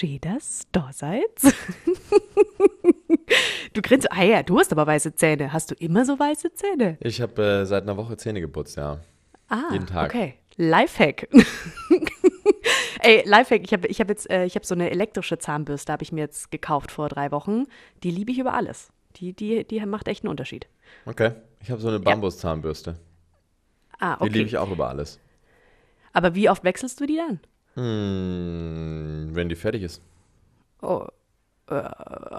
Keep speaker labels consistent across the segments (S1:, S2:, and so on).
S1: Schön, dass du da seid. du grinst, ah ja, du hast aber weiße Zähne. Hast du immer so weiße Zähne?
S2: Ich habe äh, seit einer Woche Zähne geputzt, ja.
S1: Ah,
S2: Jeden Tag.
S1: okay. Lifehack. Ey, Lifehack, ich habe ich hab jetzt äh, ich hab so eine elektrische Zahnbürste, habe ich mir jetzt gekauft vor drei Wochen. Die liebe ich über alles. Die, die, die macht echt einen Unterschied.
S2: Okay. Ich habe so eine Bambuszahnbürste.
S1: Ah,
S2: Die liebe
S1: okay.
S2: ich auch über alles.
S1: Aber wie oft wechselst du die dann?
S2: Hm, wenn die fertig ist.
S1: Oh, äh,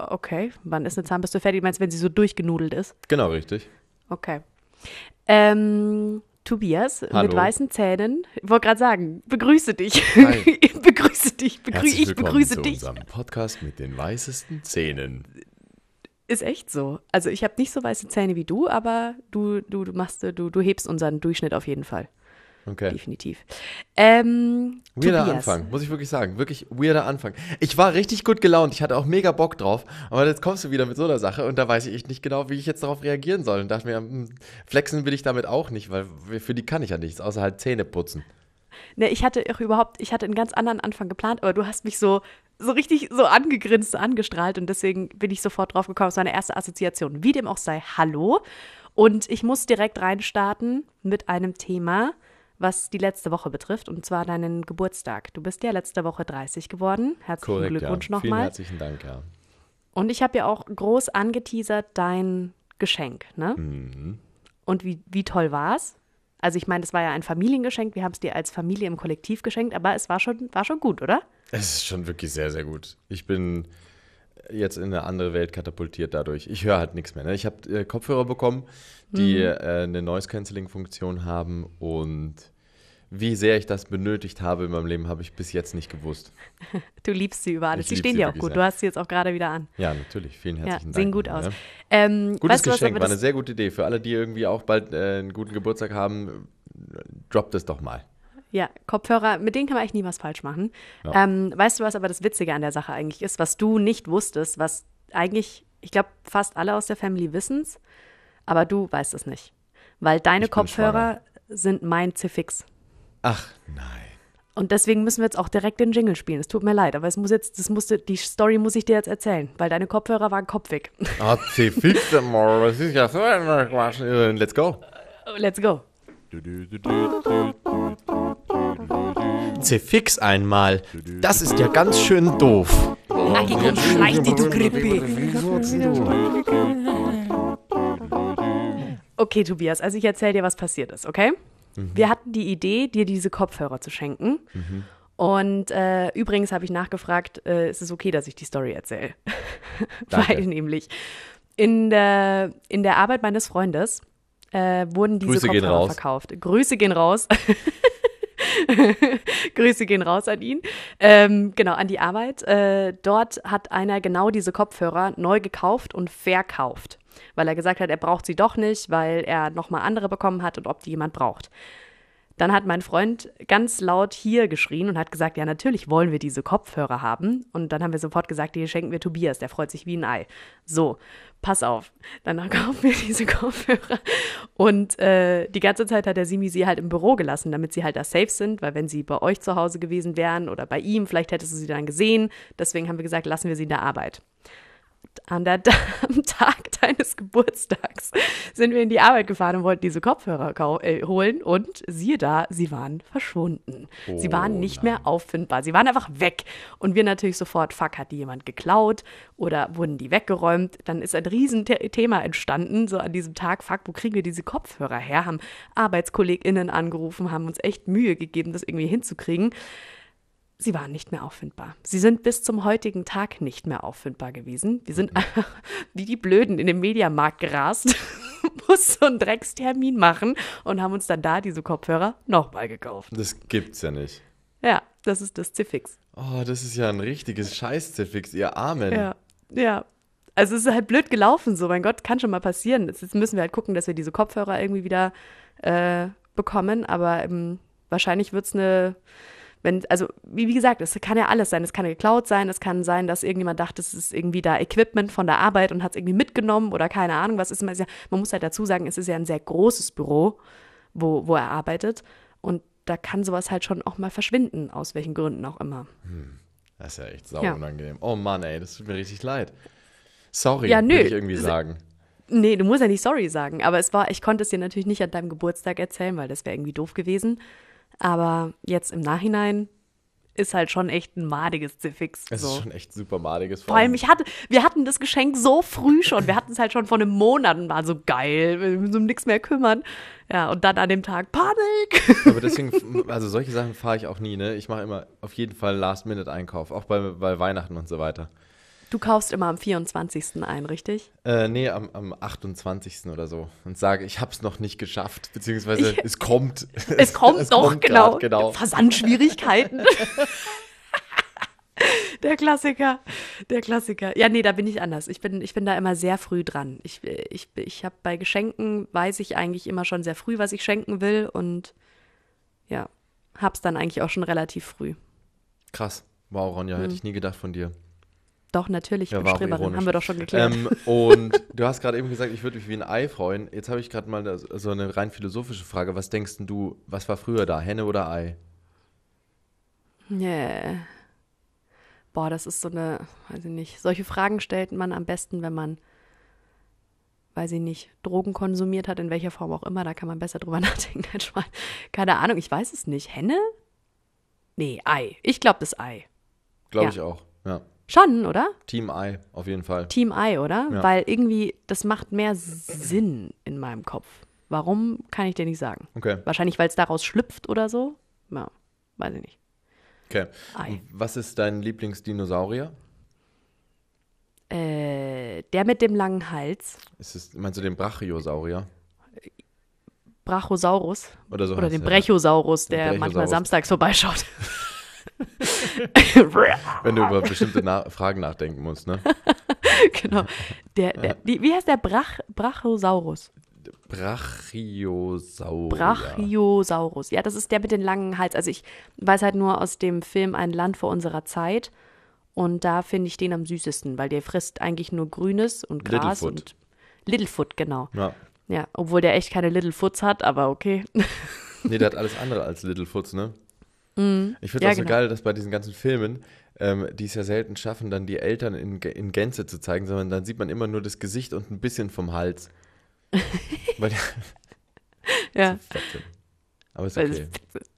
S1: okay. Wann ist eine Zahnbürste fertig? Meinst du, wenn sie so durchgenudelt ist?
S2: Genau, richtig.
S1: Okay. Ähm, Tobias
S2: Hallo.
S1: mit weißen Zähnen. Ich wollte gerade sagen, begrüße dich.
S2: Hi.
S1: Ich begrüße dich. Begrü
S2: Herzlich
S1: ich begrüße
S2: zu
S1: dich.
S2: unserem Podcast mit den weißesten Zähnen.
S1: Ist echt so. Also ich habe nicht so weiße Zähne wie du, aber du, du, du machst, du, du hebst unseren Durchschnitt auf jeden Fall.
S2: Okay.
S1: Definitiv. Ähm,
S2: Weirder
S1: Tobias.
S2: Anfang, muss ich wirklich sagen. Wirklich weirder Anfang. Ich war richtig gut gelaunt, ich hatte auch mega Bock drauf, aber jetzt kommst du wieder mit so einer Sache und da weiß ich nicht genau, wie ich jetzt darauf reagieren soll. Und dachte mir, hm, flexen will ich damit auch nicht, weil für die kann ich ja nichts, außer halt Zähne putzen.
S1: Ne, ich hatte auch überhaupt, ich hatte einen ganz anderen Anfang geplant, aber du hast mich so, so richtig so angegrinst, so angestrahlt und deswegen bin ich sofort drauf gekommen. Es war eine erste Assoziation. Wie dem auch sei, hallo. Und ich muss direkt reinstarten mit einem Thema, was die letzte Woche betrifft, und zwar deinen Geburtstag. Du bist ja letzte Woche 30 geworden. Herzlichen
S2: Korrekt,
S1: Glückwunsch
S2: ja. Vielen
S1: nochmal.
S2: herzlichen Dank, ja.
S1: Und ich habe ja auch groß angeteasert dein Geschenk, ne?
S2: Mhm.
S1: Und wie, wie toll war es? Also ich meine, das war ja ein Familiengeschenk, wir haben es dir als Familie im Kollektiv geschenkt, aber es war schon, war schon gut, oder?
S2: Es ist schon wirklich sehr, sehr gut. Ich bin jetzt in eine andere Welt katapultiert dadurch. Ich höre halt nichts mehr. Ne? Ich habe äh, Kopfhörer bekommen, die
S1: Mhm.
S2: äh, eine Noise-Canceling-Funktion haben und wie sehr ich das benötigt habe in meinem Leben, habe ich bis jetzt nicht gewusst.
S1: Du liebst sie über alles. Sie stehen dir auch gut.
S2: sehr.
S1: Du hast sie jetzt auch gerade wieder an.
S2: Ja, natürlich. Vielen
S1: Ja,
S2: herzlichen Dank.
S1: sehen gut aus.
S2: Ja.
S1: Ähm,
S2: Gutes
S1: weißt du,
S2: Geschenk, war eine sehr gute Idee. Für alle, die irgendwie auch bald äh, einen guten Geburtstag haben, droppt es doch mal.
S1: Ja, Kopfhörer, mit denen kann man eigentlich nie was falsch machen.
S2: Ja.
S1: Ähm, weißt du, was aber das Witzige an der Sache eigentlich ist, was du nicht wusstest, was eigentlich, ich glaube, fast alle aus der Family wissen es, aber du weißt es nicht. Weil deine
S2: Ich
S1: Kopfhörer sind mein Zifix.
S2: Ach nein.
S1: Und deswegen müssen wir jetzt auch direkt den Jingle spielen. Es tut mir leid, aber es muss jetzt, das musste, die Story muss ich dir jetzt erzählen, weil deine Kopfhörer waren kopfig.
S2: Ah, C fix mal. Das ist ja so ein Quatsch. Äh, Let's go.
S1: Let's go.
S2: C-Fix einmal. Das ist ja ganz schön doof.
S1: Lucky, komm, schleich dich, du Grippe. Okay, Tobias, also ich erzähle dir, was passiert ist, okay? Wir hatten die Idee, dir diese Kopfhörer zu schenken. Und äh, übrigens habe ich nachgefragt, äh, ist es okay, dass ich die Story erzähle? Weil nämlich in der, in der Arbeit meines Freundes äh, wurden diese
S2: Grüße gehen
S1: Kopfhörer
S2: raus.
S1: verkauft. Grüße gehen raus. Grüße gehen raus an ihn. Ähm, genau, an die Arbeit. Äh, dort hat einer genau diese Kopfhörer neu gekauft und verkauft, weil er gesagt hat, er braucht sie doch nicht, weil er nochmal andere bekommen hat und ob die jemand braucht. Dann hat mein Freund ganz laut hier geschrien und hat gesagt, ja, natürlich wollen wir diese Kopfhörer haben. Und dann haben wir sofort gesagt, die schenken wir Tobias, der freut sich wie ein Ei. So, pass auf. Dann kaufen wir diese Kopfhörer. Und äh, die ganze Zeit hat der Simi sie halt im Büro gelassen, damit sie halt da safe sind, weil wenn sie bei euch zu Hause gewesen wären oder bei ihm, vielleicht hättest du sie dann gesehen. Deswegen haben wir gesagt, lassen wir sie in der Arbeit an der, am Tag deines Geburtstags sind wir in die Arbeit gefahren und wollten diese Kopfhörer äh, holen und siehe da, sie waren verschwunden. sie
S2: Oh
S1: waren nicht mehr auffindbar. Sie waren einfach weg. Und wir natürlich sofort, fuck, hat die jemand geklaut oder wurden die weggeräumt? Dann ist ein Riesenthema entstanden, so an diesem Tag, fuck, wo kriegen wir diese Kopfhörer her? Haben ArbeitskollegInnen angerufen, haben uns echt Mühe gegeben, das irgendwie hinzukriegen. Sie waren nicht mehr auffindbar. Sie sind bis zum heutigen Tag nicht mehr auffindbar gewesen. Wir sind einfach wie die Blöden in den Mediamarkt gerast, mussten so einen Dreckstermin machen und haben uns dann da diese Kopfhörer nochmal gekauft.
S2: Das gibt's ja nicht.
S1: Ja, das ist das Ziffix.
S2: Oh, das ist ja ein richtiges Scheiß-Ziffix, ihr Armen.
S1: Ja, ja. Also es ist halt blöd gelaufen, so, mein Gott, kann schon mal passieren. Jetzt müssen wir halt gucken, dass wir diese Kopfhörer irgendwie wieder äh, bekommen, aber ähm, wahrscheinlich wird es eine, wenn, also wie, wie gesagt, es kann ja alles sein. Es kann geklaut sein, es kann sein, dass irgendjemand dachte, es ist irgendwie da Equipment von der Arbeit und hat es irgendwie mitgenommen oder keine Ahnung, was ist. Man muss halt dazu sagen, es ist ja ein sehr großes Büro, wo, wo er arbeitet und da kann sowas halt schon auch mal verschwinden, aus welchen Gründen auch immer.
S2: Hm, das ist ja echt sau ja. unangenehm. Oh Mann, ey, das tut mir richtig leid. Sorry,
S1: ja, nö.
S2: ich irgendwie sagen.
S1: Nee, du musst ja nicht sorry sagen, aber es war, ich konnte es dir natürlich nicht an deinem Geburtstag erzählen, weil das wäre irgendwie doof gewesen. Aber jetzt im Nachhinein ist halt schon echt ein madiges Ziffix.
S2: Es so. ist schon echt super madiges.
S1: Vor allem, ich hatte, wir hatten das Geschenk so früh schon. Wir hatten es halt schon vor einem Monat und war so geil. Wir müssen um nichts mehr kümmern. Ja, und dann an dem Tag Panik.
S2: Aber deswegen, also solche Sachen fahre ich auch nie, ne? Ich mache immer auf jeden Fall Last-Minute-Einkauf, auch bei, bei Weihnachten und so weiter.
S1: Du kaufst immer am 24. ein, richtig?
S2: Äh, nee, am, am 28. oder so. Und sage, ich habe es noch nicht geschafft, beziehungsweise ich, es kommt.
S1: Es kommt es doch, kommt genau. Grad, genau. Versandschwierigkeiten. der Klassiker, der Klassiker. Ja, nee, da bin ich anders. Ich bin, ich bin da immer sehr früh dran. Ich, ich, ich habe bei Geschenken, weiß ich eigentlich immer schon sehr früh, was ich schenken will und ja, hab's dann eigentlich auch schon relativ früh.
S2: Krass. Wow, Ronja, hm. hätte ich nie gedacht von dir.
S1: Doch, natürlich, ich ja, bin Streberin, haben wir doch schon geklärt. Ähm,
S2: und du hast gerade eben gesagt, ich würde mich wie ein Ei freuen. Jetzt habe ich gerade mal so eine rein philosophische Frage. Was denkst du, was war früher da, Henne oder Ei?
S1: Yeah. Boah, das ist so eine, weiß ich nicht. Solche Fragen stellt man am besten, wenn man, weiß ich nicht, Drogen konsumiert hat, in welcher Form auch immer. Da kann man besser drüber nachdenken. Keine Ahnung, ich weiß es nicht. Henne? Nee, Ei. Ich glaube das Ei.
S2: Glaube ja. ich auch, ja.
S1: Schon, oder?
S2: Team I, auf jeden Fall.
S1: Team I, oder? Ja. Weil irgendwie, das macht mehr Sinn in meinem Kopf. Warum, kann ich dir nicht sagen.
S2: Okay.
S1: Wahrscheinlich, weil es daraus schlüpft oder so. Ja, weiß ich nicht.
S2: Okay. Was ist dein Lieblingsdinosaurier?
S1: Äh, der mit dem langen Hals.
S2: Ist es, meinst du den Brachiosaurier?
S1: Brachosaurus.
S2: Oder so.
S1: Oder den Brechosaurus, der Brechosaurus. manchmal samstags vorbeischaut.
S2: Wenn du über bestimmte Na Fragen nachdenken musst, ne?
S1: genau. Der, der, wie, wie heißt der Brach, Brachiosaurus?
S2: Brachiosaurus.
S1: Brachiosaurus. Ja, das ist der mit dem langen Hals. Also ich weiß halt nur aus dem Film Ein Land vor unserer Zeit. Und da finde ich den am süßesten, weil der frisst eigentlich nur Grünes und Gras
S2: Littlefoot.
S1: und Littlefoot, genau.
S2: Ja.
S1: Ja, obwohl der echt keine Littlefoots hat, aber okay.
S2: nee, der hat alles andere als Littlefoots, ne?
S1: Mhm.
S2: Ich finde es
S1: ja,
S2: auch so
S1: genau.
S2: geil, dass bei diesen ganzen Filmen, ähm, die es ja selten schaffen, dann die Eltern in, in Gänze zu zeigen, sondern dann sieht man immer nur das Gesicht und ein bisschen vom Hals. Weil
S1: ja.
S2: Aber ist okay.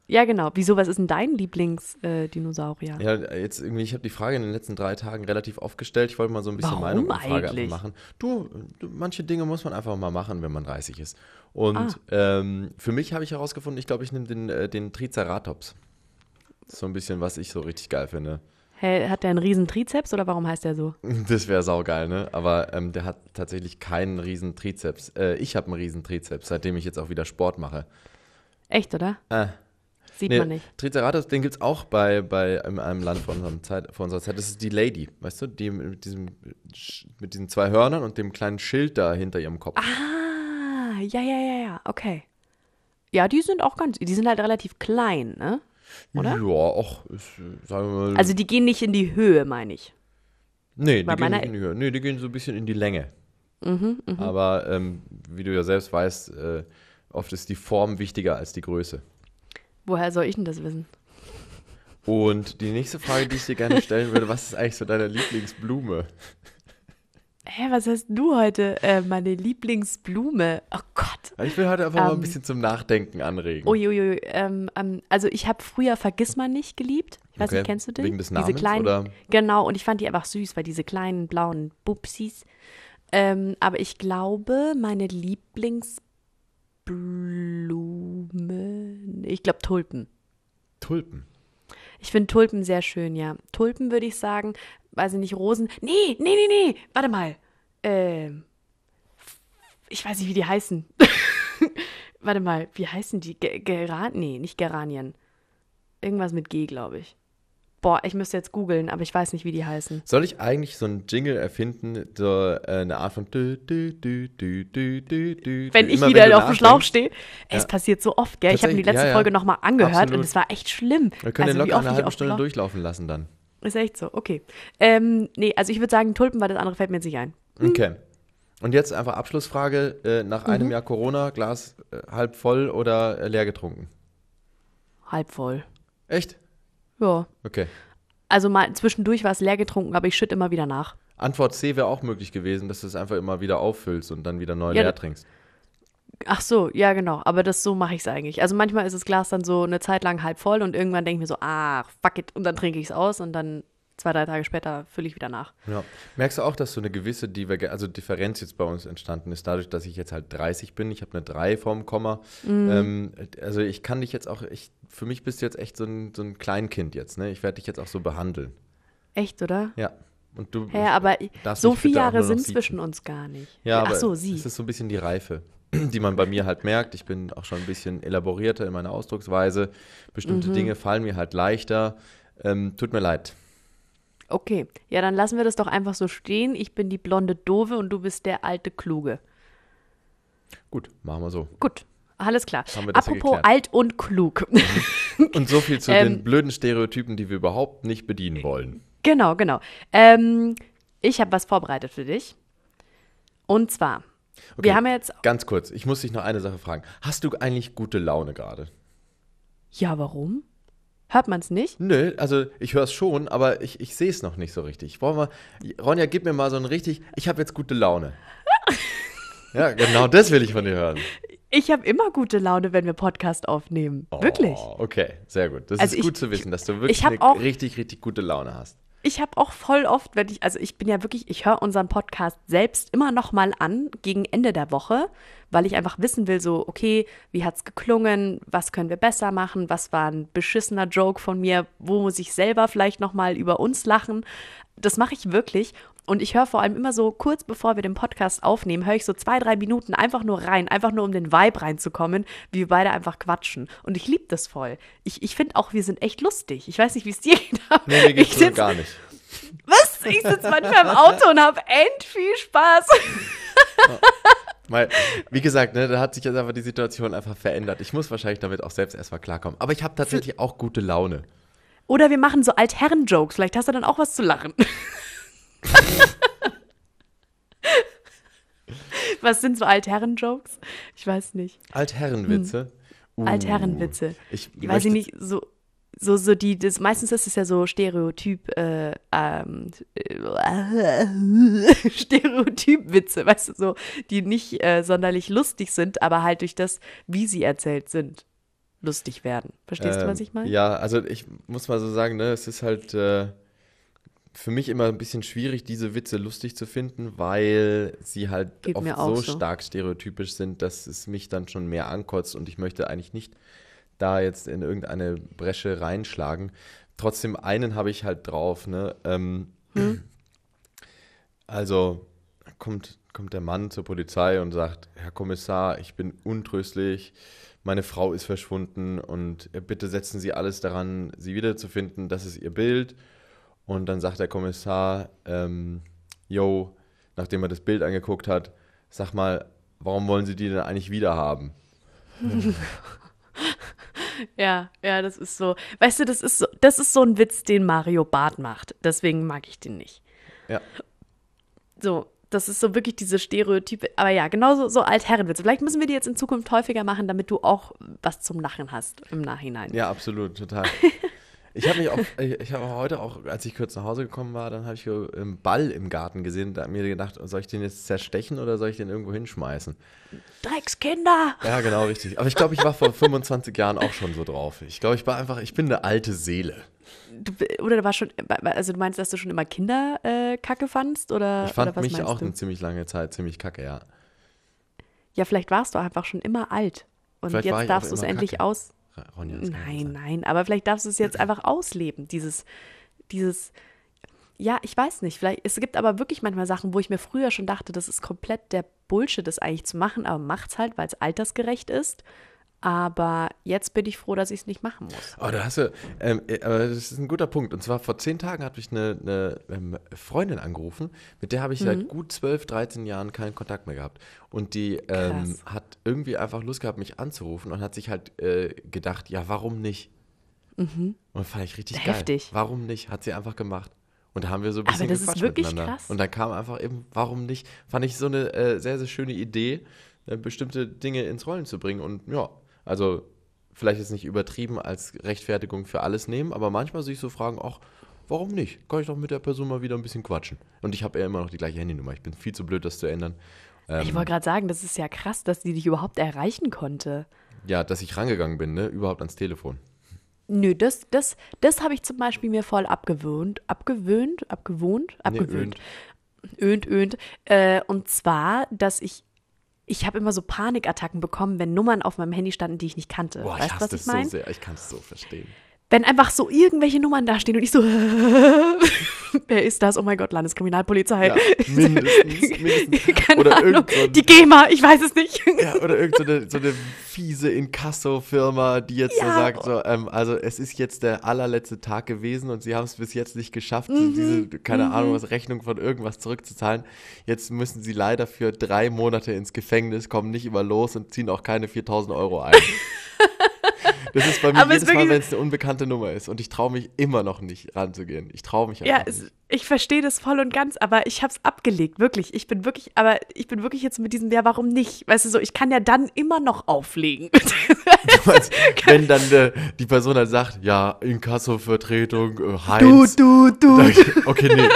S1: Ja, genau. Wieso, was ist denn dein Lieblingsdinosaurier?
S2: Äh, ja, jetzt irgendwie, ich habe die Frage in den letzten drei Tagen relativ oft gestellt. Ich wollte mal so ein bisschen
S1: Warum
S2: Meinung und Frage einfach machen. Du, du, manche Dinge muss man einfach mal machen, wenn man 30 ist. Und
S1: Ah.
S2: ähm, für mich habe ich herausgefunden, ich glaube, ich nehme den, äh, den Triceratops. So ein bisschen, was ich so richtig geil finde.
S1: Hä, hat der einen riesen Trizeps oder warum heißt der so?
S2: Das wäre saugeil, ne? Aber ähm, der hat tatsächlich keinen riesen Trizeps. Äh, ich habe einen riesen Trizeps, seitdem ich jetzt auch wieder Sport mache.
S1: Echt, oder?
S2: Äh,
S1: Sieht
S2: nee,
S1: man nicht.
S2: Triceratops, den gibt es auch bei, bei einem, einem Land vor, Zeit, vor unserer Zeit. Das ist die Lady, weißt du? Die mit, diesem, mit diesen zwei Hörnern und dem kleinen Schild da hinter ihrem Kopf.
S1: Ah, ja, ja, ja, ja, okay. Ja, die sind auch ganz, die sind halt relativ klein, ne? Oder?
S2: Ja, auch, äh, sagen wir mal.
S1: Also die gehen nicht in die Höhe, meine ich.
S2: nee, die
S1: bei
S2: gehen nicht in die Höhe. Nee, die gehen so ein bisschen in die Länge.
S1: Mhm, mhm.
S2: Aber ähm, wie du ja selbst weißt, äh, oft ist die Form wichtiger als die Größe.
S1: Woher soll ich denn das wissen?
S2: Und die nächste Frage, die ich dir gerne stellen würde, was ist eigentlich so deine Lieblingsblume?
S1: Hä, was hast du heute? Äh, meine Lieblingsblume. Oh Gott.
S2: Ich will heute einfach mal ein
S1: Ähm,
S2: bisschen zum Nachdenken anregen.
S1: Uiuiui. Ähm, ähm, also ich habe früher Vergissmeinnicht geliebt. Ich weiß
S2: Okay,
S1: nicht, kennst du den?
S2: wegen des
S1: diese
S2: Namens,
S1: kleinen,
S2: oder?
S1: Genau, und ich fand die einfach süß, weil diese kleinen blauen Bupsis. Ähm, aber ich glaube, meine Lieblingsblume, ich glaube Tulpen.
S2: Tulpen.
S1: Ich finde Tulpen sehr schön, ja. Tulpen würde ich sagen, weiß ich nicht, Rosen. Nee, nee, nee, nee, warte mal. Ähm, ich weiß nicht, wie die heißen. warte mal, wie heißen die? Ge Geran nee, nicht Geranien. Irgendwas mit G, glaube ich. Boah, ich müsste jetzt googeln, aber ich weiß nicht, wie die heißen.
S2: Soll ich eigentlich so einen Jingle erfinden, so äh, eine Art von dü, dü, dü, dü, dü, dü, dü,
S1: Wenn ich wieder auf dem Schlauch stehe. Es passiert so oft, gell? Ich habe mir die letzte
S2: ja, ja.
S1: Folge nochmal angehört
S2: Absolut.
S1: und es war echt schlimm.
S2: Wir können den
S1: also, wie
S2: locker eine halbe Stunde durchlaufen lassen dann.
S1: Ist echt so, okay. Ähm, nee, also ich würde sagen Tulpen, weil das andere fällt mir jetzt nicht ein.
S2: Okay. Und jetzt einfach Abschlussfrage. Äh, nach
S1: Mhm.
S2: einem Jahr Corona, Glas äh, halb voll oder äh, leer getrunken?
S1: Halb voll.
S2: Echt?
S1: Ja.
S2: Okay.
S1: Also mal zwischendurch war es leer getrunken, aber ich schütte immer wieder nach.
S2: Antwort C wäre auch möglich gewesen, dass du es einfach immer wieder auffüllst und dann wieder neu
S1: Ja,
S2: leer trinkst.
S1: Ach so, ja genau. Aber das so mache ich es eigentlich. Also manchmal ist das Glas dann so eine Zeit lang halb voll und irgendwann denke ich mir so, ach, fuck it. Und dann trinke ich es aus und dann zwei, drei Tage später fülle ich wieder nach.
S2: Ja. Merkst du auch, dass so eine gewisse Diverge also Differenz jetzt bei uns entstanden ist, dadurch, dass ich jetzt halt 30 bin? Ich habe eine 3 vorm Komma.
S1: Mhm.
S2: Ähm, also ich kann dich jetzt auch, ich, für mich bist du jetzt echt so ein, so ein Kleinkind jetzt, ne? Ich werde dich jetzt auch so behandeln.
S1: Echt, oder?
S2: Ja. Und du.
S1: Hä, aber so viele Jahre sind zwischen uns gar nicht.
S2: Ja,
S1: Ach
S2: aber
S1: so, sie.
S2: es ist so ein bisschen die Reife, die man bei mir halt merkt. Ich bin auch schon ein bisschen elaborierter in meiner Ausdrucksweise. Bestimmte
S1: Mhm.
S2: Dinge fallen mir halt leichter. Ähm, tut mir leid.
S1: Okay, ja, dann lassen wir das doch einfach so stehen. Ich bin die blonde Dove und du bist der alte Kluge.
S2: Gut, machen wir so.
S1: Gut, alles klar. Apropos alt und klug.
S2: Und so viel zu
S1: Ähm,
S2: den blöden Stereotypen, die wir überhaupt nicht bedienen wollen.
S1: genau, genau. Ähm, ich habe was vorbereitet für dich. Und zwar,
S2: Okay.
S1: wir haben jetzt,
S2: Ganz kurz, ich muss dich noch eine Sache fragen. Hast du eigentlich gute Laune gerade?
S1: ja, warum? Hört man es nicht?
S2: Nö, also ich höre es schon, aber ich, ich sehe es noch nicht so richtig. Wollen wir, Ronja, gib mir mal so ein richtig, ich habe jetzt gute Laune. ja, genau das will ich von dir hören.
S1: Ich habe immer gute Laune, wenn wir Podcast aufnehmen. Wirklich.
S2: Oh, okay, sehr gut. Das
S1: Also
S2: ist gut
S1: ich-
S2: zu wissen, dass du wirklich
S1: auch-
S2: richtig, richtig gute Laune hast.
S1: Ich habe auch voll oft, wenn ich, also ich bin ja wirklich, ich höre unseren Podcast selbst immer noch mal an gegen Ende der Woche, weil ich einfach wissen will, so, okay, wie hat's geklungen, was können wir besser machen, was war ein beschissener Joke von mir, wo muss ich selber vielleicht noch mal über uns lachen. Das mache ich wirklich und ich höre vor allem immer so kurz bevor wir den Podcast aufnehmen, höre ich so zwei, drei Minuten einfach nur rein, einfach nur um den Vibe reinzukommen, wie wir beide einfach quatschen. Und ich liebe das voll. Ich, ich finde auch, wir sind echt lustig. Ich weiß nicht, wie es dir geht. aber
S2: Nee, mir geht's
S1: sitz-
S2: gar nicht.
S1: was? Ich sitze manchmal im Auto und habe end viel Spaß.
S2: Weil, wie gesagt, ne, da hat sich jetzt einfach die Situation einfach verändert. Ich muss wahrscheinlich damit auch selbst erstmal klarkommen. Aber ich habe tatsächlich auch gute Laune.
S1: Oder wir machen so Altherren-Jokes. Vielleicht hast du dann auch was zu lachen. was sind so Altherren-Jokes? Ich weiß nicht.
S2: Altherrenwitze. Uh,
S1: Altherrenwitze.
S2: Ich
S1: Ich weiß nicht, so, so, so die, das, meistens ist es ja so Stereotyp, äh, ähm, äh, Stereotyp-Witze, weißt du, so, die nicht äh, sonderlich lustig sind, aber halt durch das, wie sie erzählt sind, lustig werden. Verstehst du, was
S2: Ähm,
S1: ich meine?
S2: Ja, also ich muss mal so sagen, ne, es ist halt äh, für mich immer ein bisschen schwierig, diese Witze lustig zu finden, weil sie halt
S1: Geht
S2: oft so,
S1: so.
S2: stark stereotypisch sind, dass es mich dann schon mehr ankotzt und ich möchte eigentlich nicht da jetzt in irgendeine Bresche reinschlagen. Trotzdem einen habe ich halt drauf, ne? Ähm,
S1: Hm?
S2: Also kommt, kommt der Mann zur Polizei und sagt, Herr Kommissar, ich bin untröstlich, meine Frau ist verschwunden und äh, bitte setzen Sie alles daran, sie wiederzufinden, das ist Ihr Bild. Und dann sagt der Kommissar, ähm, yo, nachdem er das Bild angeguckt hat, sag mal, warum wollen Sie die denn eigentlich wiederhaben?
S1: Ja, ja, das ist so. Weißt du, das ist so, das ist so ein Witz, den Mario Barth macht. Deswegen mag ich den nicht.
S2: Ja,
S1: So, das ist so wirklich diese Stereotype. Aber ja, genauso so Altherrenwitze. Vielleicht müssen wir die jetzt in Zukunft häufiger machen, damit du auch was zum Lachen hast im Nachhinein.
S2: ja, absolut, total. Ich habe mich auch, ich, habe heute auch, als ich kurz nach Hause gekommen war, dann habe ich einen Ball im Garten gesehen. Da habe mir gedacht, soll ich den jetzt zerstechen oder soll ich den irgendwo hinschmeißen?
S1: Dreckskinder!
S2: Ja, genau, richtig. Aber ich glaube, ich war vor 25 Jahren auch schon so drauf. Ich glaube, ich war einfach, ich bin eine alte Seele.
S1: Du, oder du warst schon, also du meinst, dass du schon immer Kinderkacke äh, Kacke fandst? Oder,
S2: Ich fand
S1: oder
S2: mich auch
S1: du?
S2: eine ziemlich lange Zeit ziemlich kacke, ja.
S1: Ja, vielleicht warst du einfach schon immer alt. Und
S2: Vielleicht
S1: jetzt darfst du es endlich aus.
S2: Ronja, das
S1: Nein,
S2: sein.
S1: nein, aber vielleicht darfst du es jetzt einfach ausleben, dieses, dieses, ja, ich weiß nicht, vielleicht, es gibt aber wirklich manchmal Sachen, wo ich mir früher schon dachte, das ist komplett der Bullshit, das eigentlich zu machen, aber macht's halt, weil es altersgerecht ist. Aber jetzt bin ich froh, dass ich es nicht machen muss.
S2: Oh, da hast du, ähm, äh, aber das ist ein guter Punkt. Und zwar vor zehn Tagen hat mich eine, eine ähm, Freundin angerufen, mit der habe ich
S1: Mhm.
S2: seit gut 12, 13 Jahren keinen Kontakt mehr gehabt. Und die ähm, hat irgendwie einfach Lust gehabt, mich anzurufen und hat sich halt äh, gedacht, ja, warum nicht? Und fand ich richtig
S1: Mhm. Heftig.
S2: geil. Warum nicht? Hat sie einfach gemacht. Und da haben wir so ein bisschen
S1: Aber das ist wirklich
S2: miteinander.
S1: krass.
S2: Und dann kam einfach eben, warum nicht? Fand ich so eine äh, sehr, sehr schöne Idee, äh, bestimmte Dinge ins Rollen zu bringen. Und ja, also vielleicht jetzt nicht übertrieben als Rechtfertigung für alles nehmen, aber manchmal sich so fragen, ach, warum nicht? Kann ich doch mit der Person mal wieder ein bisschen quatschen. Und ich habe ja immer noch die gleiche Handynummer. Ich bin viel zu blöd, das zu ändern. Ähm,
S1: ich wollte gerade sagen, das ist ja krass, dass sie dich überhaupt erreichen konnte.
S2: ja, dass ich rangegangen bin, ne? Überhaupt ans Telefon.
S1: Nö, das, das, das habe ich zum Beispiel mir voll abgewöhnt. Abgewöhnt? Abgewohnt? Abgewöhnt. öhnt, öhnt. Äh, und zwar, dass ich, ich habe immer so Panikattacken bekommen, wenn Nummern auf meinem Handy standen, die ich nicht kannte.
S2: Boah,
S1: weißt
S2: ich
S1: du,
S2: hasse
S1: was ich
S2: das so
S1: meine?
S2: sehr. Ich kann es so verstehen.
S1: Wenn einfach so irgendwelche Nummern da stehen und ich so, wer ist das? Oh mein Gott, Landeskriminalpolizei.
S2: Ja, mindestens, mindestens.
S1: Keine
S2: Oder
S1: Ahnung.
S2: so
S1: Die GEMA, ich weiß es nicht.
S2: Ja, oder irgendeine so eine, so eine fiese Inkasso-Firma, die jetzt so
S1: Ja.
S2: sagt, so, ähm, also es ist jetzt der allerletzte Tag gewesen und sie haben es bis jetzt nicht geschafft, so
S1: Mhm.
S2: diese, keine Ahnung, was Rechnung von irgendwas zurückzuzahlen. Jetzt müssen sie leider für drei Monate ins Gefängnis, kommen nicht immer los und ziehen auch keine 4000 Euro ein. Das ist bei mir
S1: Aber es
S2: jedes Mal, wenn es eine unbekannte Nummer ist und ich traue mich immer noch nicht ranzugehen. Ich traue mich
S1: Ja,
S2: einfach
S1: es,
S2: nicht.
S1: ich verstehe das voll und ganz, aber ich habe es abgelegt, wirklich. Ich bin wirklich, aber ich bin wirklich jetzt mit diesem, ja, warum nicht? Weißt du so, ich kann ja dann immer noch auflegen.
S2: Du meinst, wenn dann äh, die Person halt sagt, ja, Inkasso-Vertretung, äh,
S1: du,
S2: Heinz.
S1: du, du.
S2: Okay, nee.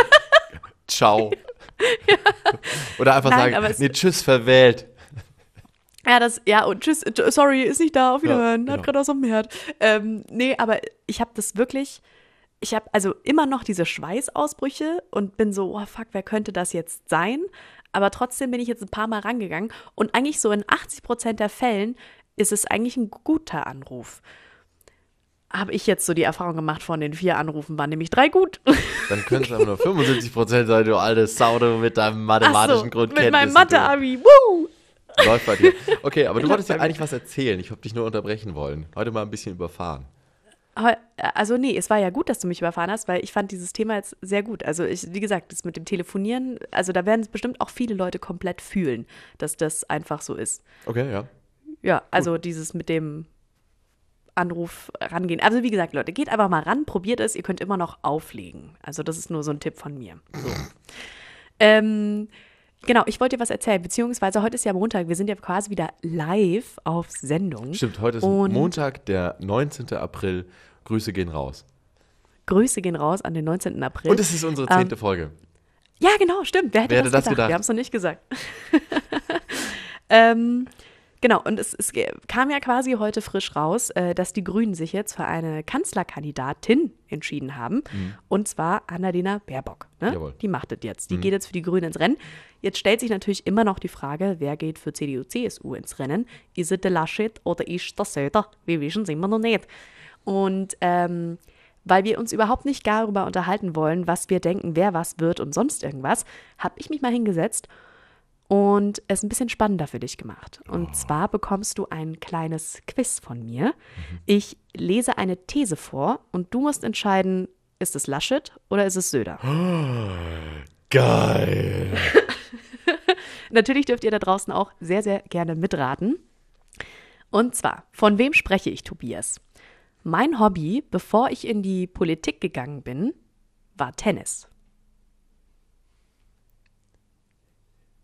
S2: Ciao. Oder einfach
S1: Nein,
S2: sagen,
S1: es-
S2: nee, tschüss, verwählt.
S1: Ja, das, ja, und tschüss, äh, sorry, ist nicht da, auf Wiederhören,
S2: genau.
S1: hat gerade aus dem Herd. Ähm, nee, aber ich habe das wirklich, ich habe also immer noch diese Schweißausbrüche und bin so, oh fuck, wer könnte das jetzt sein? Aber trotzdem bin ich jetzt ein paar Mal rangegangen und eigentlich so in 80 Prozent der Fällen ist es eigentlich ein guter Anruf. Habe ich jetzt so die Erfahrung gemacht, von den vier Anrufen waren nämlich drei gut.
S2: Dann können es aber nur 75% sein, du alte Sau, mit deinem mathematischen
S1: Ach so,
S2: Grundkenntnis.
S1: mit meinem Mathe-Abi, woo!
S2: Läuft bei dir. Okay, aber du wolltest ja eigentlich was erzählen. Ich habe dich nur unterbrechen wollen. Heute mal ein bisschen überfahren.
S1: Also nee, es war ja gut, dass du mich überfahren hast, weil ich fand dieses Thema jetzt sehr gut. Also ich, wie gesagt, das mit dem Telefonieren, also da werden es bestimmt auch viele Leute komplett fühlen, dass das einfach so ist.
S2: Okay, ja.
S1: Ja, also dieses mit dem Anruf rangehen. Also wie gesagt, Leute, geht einfach mal ran, probiert es, ihr könnt immer noch auflegen. Also das ist nur so ein Tipp von mir. So. ähm, genau, ich wollte dir was erzählen, beziehungsweise heute ist ja Montag, wir sind ja quasi wieder live auf Sendung.
S2: Stimmt, heute ist
S1: Und-
S2: Montag, der 19. April. Grüße gehen raus.
S1: Grüße gehen raus an den 19. April.
S2: Und es ist unsere zehnte Folge.
S1: Ja, genau, stimmt. Wer hätte,
S2: Wer hätte
S1: das
S2: das
S1: gedacht?
S2: gedacht?
S1: Wir haben es noch nicht gesagt. ähm, genau, und es, es kam ja quasi heute frisch raus, äh, dass die Grünen sich jetzt für eine Kanzlerkandidatin entschieden haben. Und zwar Annalena Baerbock. Ne?
S2: Mhm. Mhm.
S1: Die macht das jetzt. Die geht jetzt für die Grünen ins Rennen. Jetzt stellt sich natürlich immer noch die Frage, wer geht für CDU, CSU ins Rennen? Ist es der Laschet oder ist das Söder? Wir wissen es immer noch nicht. Und ähm, weil wir uns überhaupt nicht darüber unterhalten wollen, was wir denken, wer was wird und sonst irgendwas, habe ich mich mal hingesetzt und es ein bisschen spannender für dich gemacht. Und zwar bekommst du ein kleines Quiz von mir. Ich lese eine These vor und du musst entscheiden, ist es Laschet oder ist es Söder?
S2: Geil.
S1: Natürlich dürft ihr da draußen auch sehr, sehr gerne mitraten. Und zwar, von wem spreche ich, Tobias? Mein Hobby, bevor ich in die Politik gegangen bin, war Tennis.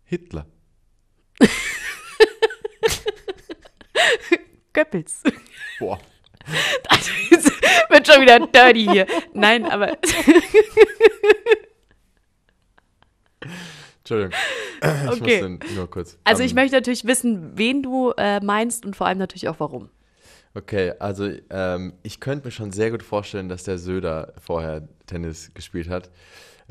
S2: Hitler.
S1: Goebbels.
S2: Boah.
S1: Also, jetzt wird schon wieder dirty hier. Nein, aber
S2: Entschuldigung. Ich
S1: Okay.
S2: musste nur kurz.
S1: also ich
S2: Ähm,
S1: möchte natürlich wissen, wen du äh, meinst und vor allem natürlich auch warum.
S2: Okay, also ähm, ich könnte mir schon sehr gut vorstellen, dass der Söder vorher Tennis gespielt hat.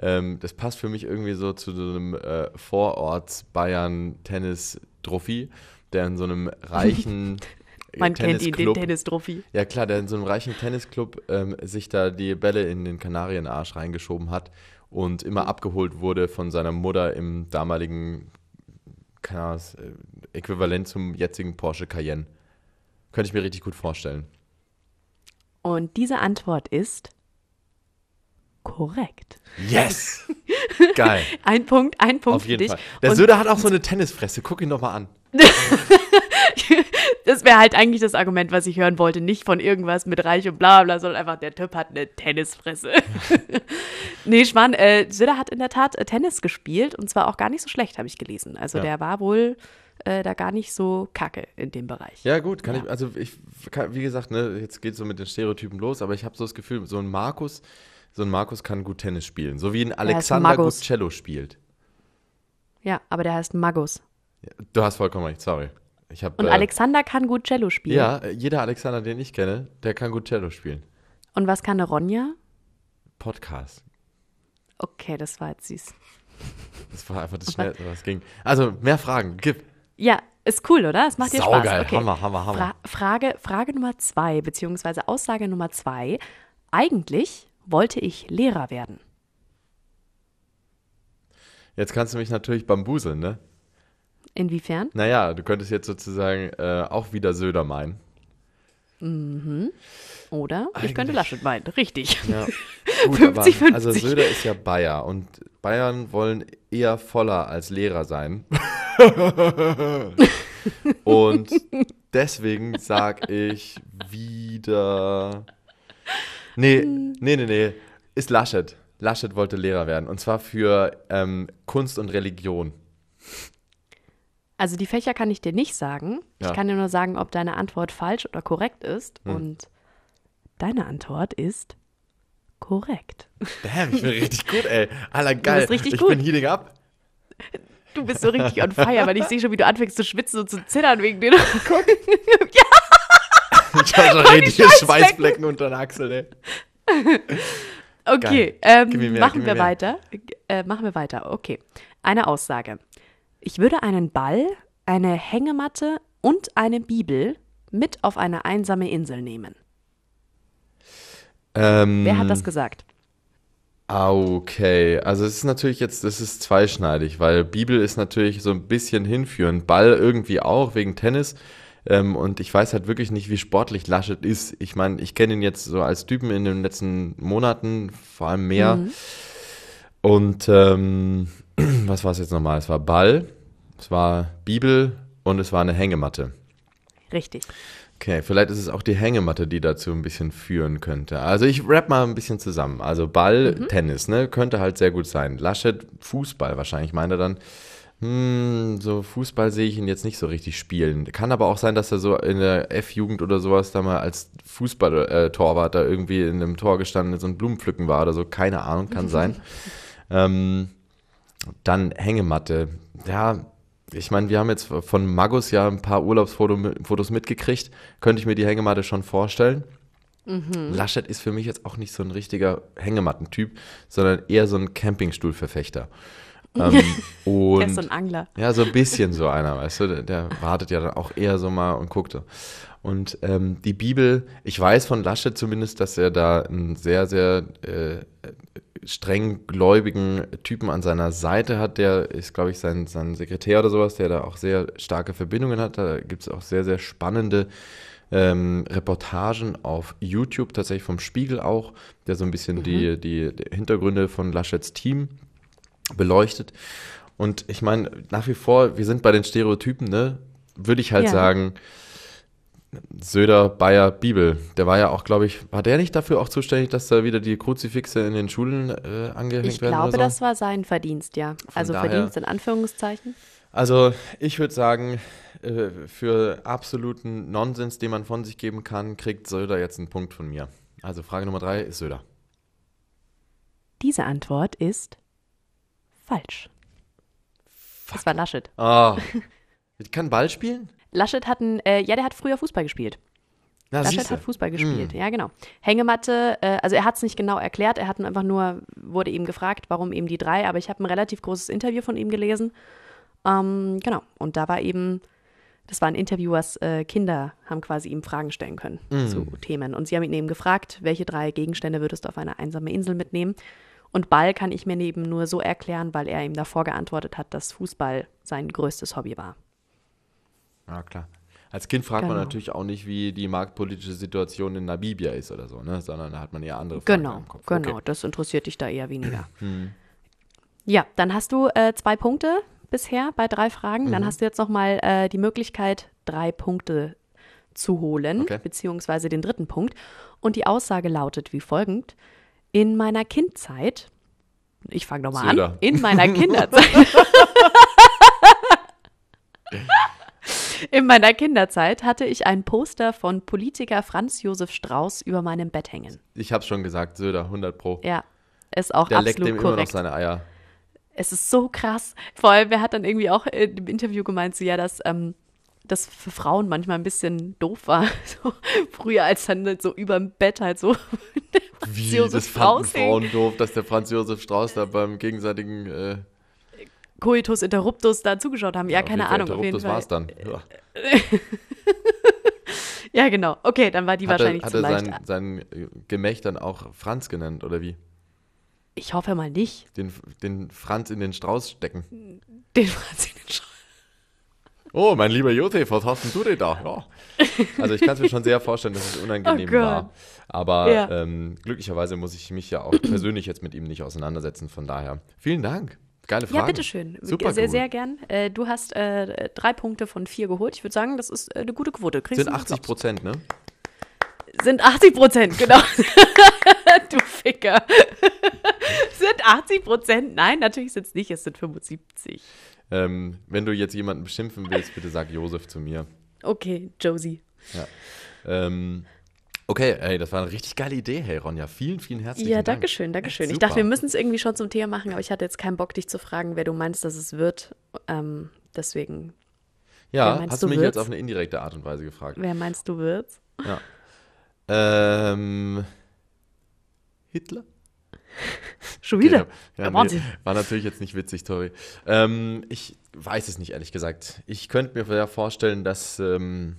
S2: Ähm, das passt für mich irgendwie so zu so einem äh, Vororts-Bayern-Tennis-Trophy, der in so einem reichen äh,
S1: Man kennt ihn, den Tennis-Trophy.
S2: Ja klar, der in so einem reichen Tennisclub ähm, sich da die Bälle in den Kanarienarsch reingeschoben hat und immer abgeholt wurde von seiner Mutter im damaligen keine Ahnung, äh, Äquivalent zum jetzigen Porsche Cayenne. Könnte ich mir richtig gut vorstellen.
S1: Und diese Antwort ist korrekt.
S2: Yes! Geil.
S1: Ein Punkt, ein Punkt
S2: Auf
S1: für
S2: jeden
S1: dich.
S2: Fall. Der
S1: Und
S2: Söder hat auch so eine Tennisfresse. Guck ihn doch mal an.
S1: das wäre halt eigentlich das Argument, was ich hören wollte. Nicht von irgendwas mit Reich und bla bla, sondern einfach, der Typ hat eine Tennisfresse. nee, Schwan, äh, Söder hat in der Tat äh, Tennis gespielt und zwar auch gar nicht so schlecht, habe ich gelesen. Also
S2: Ja.
S1: der war wohl äh, da gar nicht so kacke in dem Bereich.
S2: Ja, gut, kann
S1: Ja.
S2: ich, also ich, kann, wie gesagt, ne, jetzt geht so mit den Stereotypen los, aber ich habe so das Gefühl, so ein Markus, so ein Markus kann gut Tennis spielen. So wie ein Alexander gut. Cello spielt.
S1: Ja, aber der heißt Magus.
S2: Du hast vollkommen recht, sorry. Ich hab,
S1: Und
S2: äh,
S1: Alexander kann gut Cello spielen.
S2: Ja, äh, jeder Alexander, den ich kenne, der kann gut Cello spielen.
S1: Und was kann eine Ronja?
S2: Podcast.
S1: Okay, das war jetzt süß.
S2: Das war einfach das Schnellste, was ging. Also, mehr Fragen, gib.
S1: Ja, ist cool, oder? Es macht dir Spaß.
S2: Saugeil,
S1: Okay.
S2: Hammer, Hammer, Hammer.
S1: Fra Frage, Frage Nummer zwei, beziehungsweise Aussage Nummer zwei. Eigentlich wollte ich Lehrer werden.
S2: Jetzt kannst du mich natürlich bambuseln, ne?
S1: Inwiefern?
S2: Naja, du könntest jetzt sozusagen äh, auch wieder Söder meinen.
S1: Oder? Ich könnte
S2: Eigentlich-
S1: Laschet meinen. Richtig.
S2: Ja, gut,
S1: 50,
S2: aber also
S1: 50.
S2: Söder ist ja Bayer und Bayern wollen eher voller als Lehrer sein. und deswegen sag ich wieder. Nee, nee, nee, nee. Ist Laschet. Laschet wollte Lehrer werden. Und zwar für ähm, Kunst und Religion.
S1: Also die Fächer kann ich dir nicht sagen.
S2: Ja.
S1: Ich kann dir nur sagen, ob deine Antwort falsch oder korrekt ist.
S2: Hm.
S1: Und deine Antwort ist korrekt.
S2: Damn, ich bin richtig gut, ey. Alter, geil.
S1: bist richtig
S2: ich
S1: gut.
S2: bin heating up.
S1: Du bist so richtig on fire, weil ich sehe schon, wie du anfängst zu schwitzen und zu zittern wegen dir.
S2: Ich habe schon richtige. Schweißflecken unter den Achseln, ey.
S1: Okay, ähm,
S2: mehr,
S1: machen wir
S2: mehr.
S1: weiter. Äh, machen wir weiter. Okay. Eine Aussage. Ich würde einen Ball, eine Hängematte und eine Bibel mit auf eine einsame Insel nehmen.
S2: Ähm,
S1: Wer hat das gesagt?
S2: Ah, Okay, also es ist natürlich jetzt, das ist zweischneidig, weil Bibel ist natürlich so ein bisschen hinführend, Ball irgendwie auch wegen Tennis. Ähm, und ich weiß halt wirklich nicht, wie sportlich Laschet ist. Ich meine, ich kenne ihn jetzt so als Typen in den letzten Monaten, vor allem mehr.
S1: Mhm.
S2: Und ähm, was war es jetzt nochmal? Es war Ball, es war Bibel und es war eine Hängematte.
S1: Richtig.
S2: Okay, vielleicht ist es auch die Hängematte, die dazu ein bisschen führen könnte. Also ich rap mal ein bisschen zusammen. Also Ball, Tennis, ne, könnte halt sehr gut sein. Laschet, Fußball wahrscheinlich, meint er dann. Hm, so Fußball sehe ich ihn jetzt nicht so richtig spielen. Kann aber auch sein, dass er so in der F-Jugend oder sowas da mal als Fußball-Torwart da irgendwie in einem Tor gestanden ist und Blumenpflücken war oder so. Keine Ahnung, kann sein. ähm, dann Hängematte. Ja, ich meine, wir haben jetzt von Magus ja ein paar Urlaubsfotos mitgekriegt. Könnte ich mir die Hängematte schon vorstellen. Laschet ist für mich jetzt auch nicht so ein richtiger Hängemattentyp, sondern eher so ein Campingstuhlverfechter. Ähm,
S1: Er ist so
S2: und
S1: ein Angler.
S2: ja, so ein bisschen so einer, weißt du, der, der wartet ja dann auch eher so mal und guckt. Und ähm, die Bibel, ich weiß von Laschet zumindest, dass er da einen sehr, sehr äh, streng gläubigen Typen an seiner Seite hat. Der ist, glaube ich, sein, sein Sekretär oder sowas, der da auch sehr starke Verbindungen hat. Da gibt es auch sehr, sehr spannende ähm, Reportagen auf YouTube, tatsächlich vom Spiegel auch, der so ein bisschen die, die, die Hintergründe von Laschets Team beleuchtet. Und ich meine, nach wie vor, wir sind bei den Stereotypen, ne? Würde ich halt
S1: Ja.
S2: sagen, Söder, Bayer, Bibel. Der war ja auch, glaube ich, war der nicht dafür auch zuständig, dass da wieder die Kruzifixe in den Schulen äh, angehängt
S1: Ich
S2: werden
S1: glaube,
S2: oder so?
S1: das war sein Verdienst, ja. also
S2: daher-
S1: Verdienst in Anführungszeichen.
S2: Also ich würde sagen, äh, für absoluten Nonsens, den man von sich geben kann, kriegt Söder jetzt einen Punkt von mir. Also Frage Nummer drei ist Söder.
S1: Diese Antwort ist falsch. Das war Laschet.
S2: Oh. Kann Ball spielen?
S1: Laschet hat ein, äh, ja, der hat früher Fußball gespielt.
S2: Na,
S1: Laschet
S2: siehste.
S1: hat Fußball gespielt,
S2: Hm.
S1: ja genau. Hängematte, äh, also er hat es nicht genau erklärt, er hat einfach nur, wurde ihm gefragt, warum eben die drei, aber ich habe ein relativ großes Interview von ihm gelesen. Ähm, genau, und da war eben, das war ein Interview, was äh, Kinder haben quasi ihm Fragen stellen können
S2: Hm.
S1: zu Themen. Und sie haben ihn eben gefragt, welche drei Gegenstände würdest du auf eine einsame Insel mitnehmen? Und Ball kann ich mir eben nur so erklären, weil er ihm davor geantwortet hat, dass Fußball sein größtes Hobby war.
S2: Ja, klar. Als Kind fragt
S1: Genau.
S2: man natürlich auch nicht, wie die marktpolitische Situation in Namibia ist oder so, ne? sondern da hat man eher andere Fragen
S1: Genau,
S2: im Kopf.
S1: genau.
S2: Okay.
S1: Das interessiert dich da eher weniger.
S2: Hm.
S1: Ja, dann hast du äh, zwei Punkte bisher bei drei Fragen.
S2: Mhm.
S1: Dann hast du jetzt nochmal äh, die Möglichkeit, drei Punkte zu holen,
S2: Okay.
S1: beziehungsweise den dritten Punkt. Und die Aussage lautet wie folgend. In meiner Kindzeit, ich fange nochmal an, in meiner Kinderzeit. In meiner Kinderzeit hatte ich ein Poster von Politiker Franz Josef Strauß über meinem Bett hängen.
S2: Ich hab's schon gesagt, Söder, 100 Pro.
S1: Ja, ist auch
S2: Der leckt
S1: absolut
S2: dem immer noch
S1: korrekt.
S2: seine Eier.
S1: Es ist so krass. Vor allem, wer hat dann irgendwie auch in dem Interview gemeint, so, ja, dass ähm, das für Frauen manchmal ein bisschen doof war. So, früher als dann so überm Bett halt so.
S2: Wie,
S1: Josef
S2: das fanden
S1: Strauß hing.
S2: Frauen doof, dass der Franz Josef Strauß da beim gegenseitigen äh,
S1: Coitus interruptus da zugeschaut haben. Ja,
S2: auf
S1: keine Ahnung.
S2: Das
S1: Fall.
S2: war's dann. Ja.
S1: Ja, genau. Okay, dann war die
S2: Hat er,
S1: wahrscheinlich
S2: hat
S1: zu
S2: er
S1: leicht.
S2: sein, sein äh, Gemächt dann auch Franz genannt, oder wie?
S1: Ich hoffe mal nicht.
S2: Den, den Franz in den Strauß stecken.
S1: Den Franz in den Sch-
S2: Oh, mein lieber Josef, was hast denn du denn da? Ja. Also ich kann es mir schon sehr vorstellen, dass es unangenehm
S1: Oh
S2: war. Aber
S1: Ja.
S2: ähm, glücklicherweise muss ich mich ja auch persönlich jetzt mit ihm nicht auseinandersetzen. Von daher, vielen Dank. Geile Frage.
S1: Ja, bitteschön.
S2: Super
S1: sehr,
S2: cool.
S1: sehr gern. Äh, du hast äh, drei Punkte von vier geholt. Ich würde sagen, das ist äh, eine gute Quote. Kriegst
S2: Sind
S1: du einen
S2: 80
S1: Applaus.
S2: Prozent, ne?
S1: Sind 80 Prozent, genau. du Ficker. sind 80 Prozent? Nein, natürlich sind es nicht. Es sind 75.
S2: Ähm, wenn du jetzt jemanden beschimpfen willst, bitte sag Josef zu mir.
S1: Okay, Josie.
S2: Ja. Ähm, okay, ey, das war eine richtig geile Idee, hey Ronja. Vielen, vielen herzlichen
S1: Ja,
S2: Dank.
S1: danke schön, danke
S2: Echt
S1: schön. Ich dachte, wir müssen es irgendwie schon zum Thema machen, aber ich hatte jetzt keinen Bock, dich zu fragen, wer du meinst, dass es wird. Ähm, deswegen,
S2: Ja,
S1: meinst
S2: hast
S1: du
S2: mich jetzt
S1: wird's?
S2: auf eine indirekte Art und Weise gefragt.
S1: wer meinst du wird's?
S2: Ja. Ähm, Hitler?
S1: Schon wieder?
S2: Ja,
S1: Ja,
S2: ja, nee,
S1: Wahnsinn.
S2: war natürlich jetzt nicht witzig, Tori. Ähm, ich weiß es nicht, ehrlich gesagt. Ich könnte mir vorstellen, dass ähm,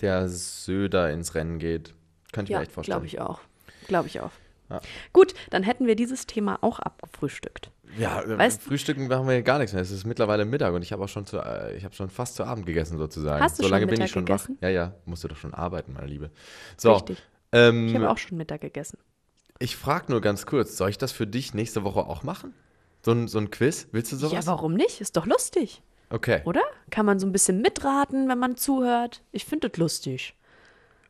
S2: der Söder ins Rennen geht. Könnte ich
S1: Ja,
S2: mir echt vorstellen.
S1: glaube ich auch. Glaube ich auch.
S2: Ja.
S1: Gut, dann hätten wir dieses Thema auch abgefrühstückt.
S2: Ja, äh,
S1: Weißt-
S2: Frühstücken machen wir gar nichts mehr. Es ist mittlerweile Mittag und ich habe auch schon zu, äh, ich habe schon fast zu Abend gegessen sozusagen.
S1: Hast du
S2: so
S1: schon
S2: lange bin ich schon
S1: gegessen?
S2: wach. Ja, ja, musst du doch schon arbeiten, meine Liebe. So,
S1: Richtig.
S2: ähm,
S1: Ich habe auch schon Mittag gegessen.
S2: Ich frage nur ganz kurz, soll ich das für dich nächste Woche auch machen? So ein, so ein Quiz? Willst du sowas?
S1: Ja, warum nicht? Ist doch lustig,
S2: Okay,
S1: oder? Kann man so ein bisschen mitraten, wenn man zuhört. Ich finde das lustig.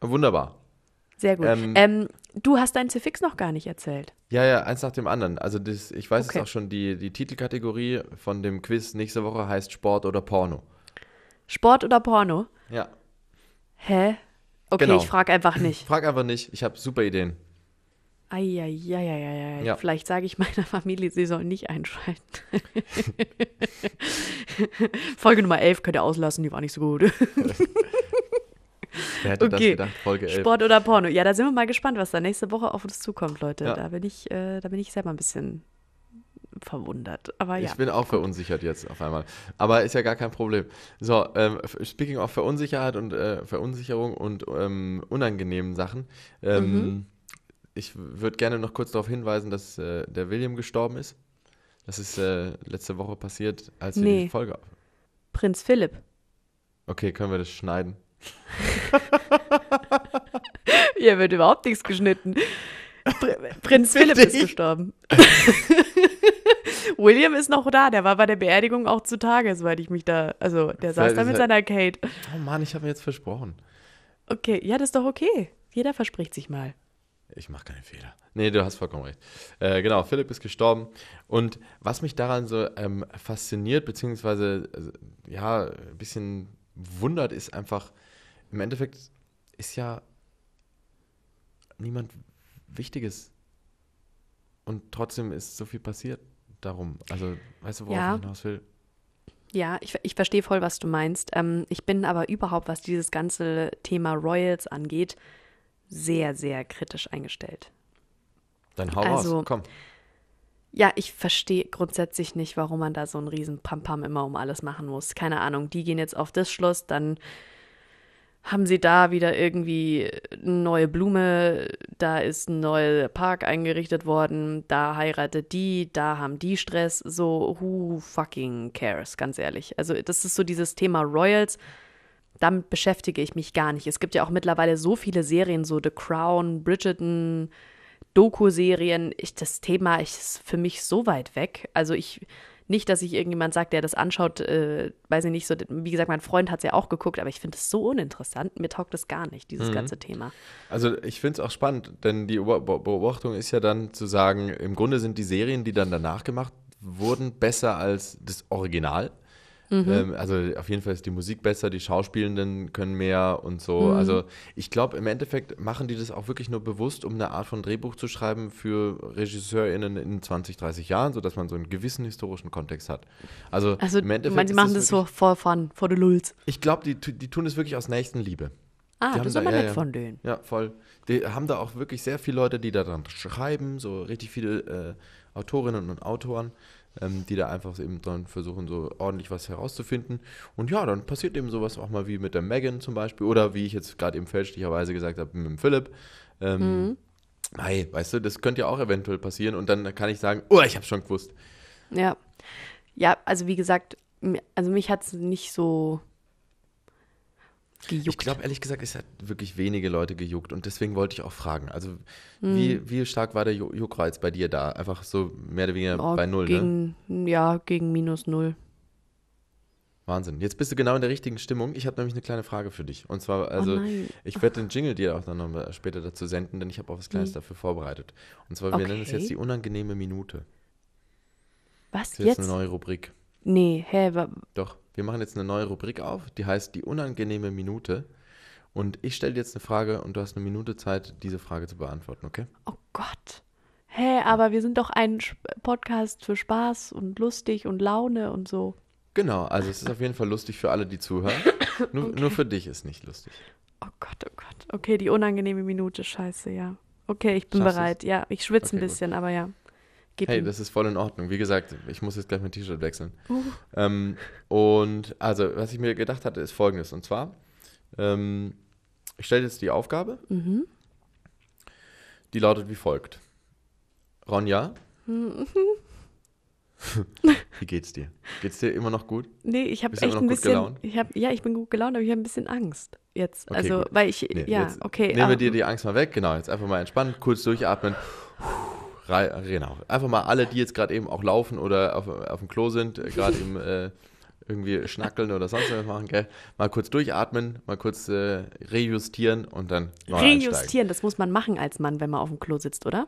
S2: wunderbar.
S1: Sehr gut.
S2: Ähm,
S1: Ähm, du hast dein Zifix noch gar nicht erzählt.
S2: Ja, ja, eins nach dem anderen. Also das, ich weiß
S1: Okay.
S2: jetzt auch schon, die, die Titelkategorie von dem Quiz nächste Woche heißt Sport oder Porno.
S1: Sport oder Porno?
S2: Ja.
S1: Hä? Okay,
S2: Genau.
S1: ich frage einfach nicht.
S2: Frag einfach nicht, ich habe super Ideen.
S1: Eieieiei.
S2: Ja.
S1: Vielleicht sage ich meiner Familie, sie sollen nicht einschalten. Folge Nummer 11 könnt ihr auslassen, die war nicht so gut.
S2: Wer hätte
S1: Okay.
S2: das gedacht? Folge 11.
S1: Sport oder Porno? Ja, da sind wir mal gespannt, was da nächste Woche auf uns zukommt, Leute.
S2: Ja.
S1: Da, bin ich, äh, da bin ich selber ein bisschen verwundert. Aber ja.
S2: Ich bin auch verunsichert jetzt auf einmal. Aber ist ja gar kein Problem. So, ähm, speaking of Verunsicherheit und äh, Verunsicherung und ähm, unangenehmen Sachen. Ähm,
S1: Mhm.
S2: Ich würde gerne noch kurz darauf hinweisen, dass äh, der William gestorben ist. Das ist äh, letzte Woche passiert, als wir
S1: Nee.
S2: die Folge.
S1: Prinz Philipp.
S2: Okay, können wir das schneiden?
S1: Hier wird überhaupt nichts geschnitten. Pr Prinz Philipp ist gestorben. William ist noch da, der war bei der Beerdigung auch zutage, soweit ich mich da. Also, der saß
S2: Vielleicht
S1: da mit
S2: er-
S1: seiner Kate.
S2: Oh Mann, ich habe mir jetzt versprochen.
S1: Okay, ja, das ist doch okay. Jeder verspricht sich mal.
S2: Ich mache keine Fehler. Nee, du hast vollkommen recht. Äh, genau, Philipp ist gestorben. Und was mich daran so ähm, fasziniert, beziehungsweise äh, ja, ein bisschen wundert, ist einfach, im Endeffekt ist ja niemand Wichtiges. Und trotzdem ist so viel passiert darum. Also, weißt du, worauf
S1: Ja.
S2: ich hinaus will?
S1: Ja, ich, ich verstehe voll, was du meinst. Ähm, ich bin aber überhaupt, was dieses ganze Thema Royals angeht, sehr, sehr kritisch eingestellt.
S2: Dann hau
S1: Also-
S2: raus, komm.
S1: Ja, ich verstehe grundsätzlich nicht, warum man da so einen riesen Pampam immer um alles machen muss. Keine Ahnung, die gehen jetzt auf das Schloss, dann haben sie da wieder irgendwie eine neue Blume, da ist ein neuer Park eingerichtet worden, da heiratet die, da haben die Stress, so who fucking cares, ganz ehrlich. Also das ist so dieses Thema Royals, damit beschäftige ich mich gar nicht. Es gibt ja auch mittlerweile so viele Serien, so The Crown, Bridgerton, Doku-Serien. Ich, das Thema ist für mich so weit weg. Also ich, nicht, dass ich irgendjemand sagt, der das anschaut, äh, weiß ich nicht, so, wie gesagt, mein Freund hat es ja auch geguckt, aber ich finde es so uninteressant. Mir taugt das gar nicht, dieses
S2: Mhm.
S1: ganze Thema.
S2: Also ich finde es auch spannend, denn die Beob- Beobachtung ist ja dann zu sagen, im Grunde sind die Serien, die dann danach gemacht wurden, besser als das Original. Ähm, also auf jeden Fall ist die Musik besser, die Schauspielenden können mehr und so. Also ich glaube, im Endeffekt machen die das auch wirklich nur bewusst, um eine Art von Drehbuch zu schreiben für RegisseurInnen in 20, 30 Jahren, sodass man so einen gewissen historischen Kontext hat. Also,
S1: Also,
S2: im Endeffekt
S1: meinst, sie
S2: ist
S1: machen das
S2: wirklich-
S1: so for fun, for the lulz.
S2: Ich glaube, die, die tun es wirklich aus Nächstenliebe.
S1: Ah,
S2: Die
S1: das
S2: haben
S1: ist
S2: da-
S1: aber
S2: ja,
S1: nett
S2: ja.
S1: von denen.
S2: Ja, voll. Die haben da auch wirklich sehr viele Leute, die da dran schreiben, so richtig viele äh, Autorinnen und Autoren, ähm, die da einfach eben dran versuchen, so ordentlich was herauszufinden. Und ja, dann passiert eben sowas auch mal wie mit der Megan zum Beispiel oder wie ich jetzt gerade eben fälschlicherweise gesagt habe, mit dem Philipp. Ähm, Hey, weißt du, das könnte ja auch eventuell passieren und dann kann ich sagen, oh, ich habe schon gewusst.
S1: Ja. Ja, also wie gesagt, also mich hat es nicht so gejuckt.
S2: Ich glaube, ehrlich gesagt, es hat wirklich wenige Leute gejuckt und deswegen wollte ich auch fragen. Also, wie, wie stark war der Ju- Juckreiz bei dir da? Einfach so mehr oder weniger
S1: Oh,
S2: bei Null, ne?
S1: gegen, Ja, gegen minus null.
S2: Wahnsinn. Jetzt bist du genau in der richtigen Stimmung. Ich habe nämlich eine kleine Frage für dich. Und zwar, also,
S1: oh
S2: ich werde den Jingle dir auch dann noch später dazu senden, denn ich habe auch was Kleines dafür vorbereitet. Und zwar, wir nennen es
S1: Okay.
S2: jetzt die unangenehme Minute.
S1: Was
S2: Das ist jetzt
S1: jetzt?
S2: eine neue Rubrik.
S1: Nee, hä,
S2: Doch, wir machen jetzt eine neue Rubrik auf, die heißt die unangenehme Minute. Und ich stelle dir jetzt eine Frage und du hast eine Minute Zeit, diese Frage zu beantworten, okay?
S1: oh Gott. Hä, aber wir sind doch ein Podcast für Spaß und lustig und Laune und so.
S2: Genau, also es ist auf jeden Fall lustig für alle, die zuhören. Nur, nur für dich ist nicht lustig.
S1: Oh Gott, oh Gott. Okay, die unangenehme Minute, scheiße, ja. Okay, ich bin
S2: Schaffst
S1: bereit. Ja, ich schwitze ein
S2: Okay, gut.
S1: bisschen, aber ja. Gib
S2: Hey, das ist voll in Ordnung. Wie gesagt, ich muss jetzt gleich mein T-Shirt wechseln.
S1: Uh.
S2: Ähm, und also, was ich mir gedacht hatte, ist folgendes. Und zwar, ähm, ich stelle jetzt die Aufgabe,
S1: Mhm.
S2: die lautet wie folgt. Ronja,
S1: Mhm.
S2: wie geht's dir? Geht's dir immer noch gut?
S1: Nee, ich habe echt
S2: immer noch
S1: ein
S2: gut
S1: bisschen.
S2: gelaunt?
S1: Ich hab, ja, ich bin gut gelaunt, aber ich habe ein bisschen Angst jetzt.
S2: Okay,
S1: also,
S2: gut.
S1: weil ich.
S2: Nee,
S1: ja, okay.
S2: Nehmen wir
S1: ah,
S2: dir die Angst mal weg. Genau, jetzt einfach mal entspannen, kurz durchatmen. Rei- Genau. Einfach mal alle, die jetzt gerade eben auch laufen oder auf, auf dem Klo sind, äh, gerade im äh, irgendwie schnackeln oder sonst was machen, gell? Mal kurz durchatmen, mal kurz äh, rejustieren und dann neu einsteigen.
S1: Rejustieren, das muss man machen als Mann, wenn man auf dem Klo sitzt, oder?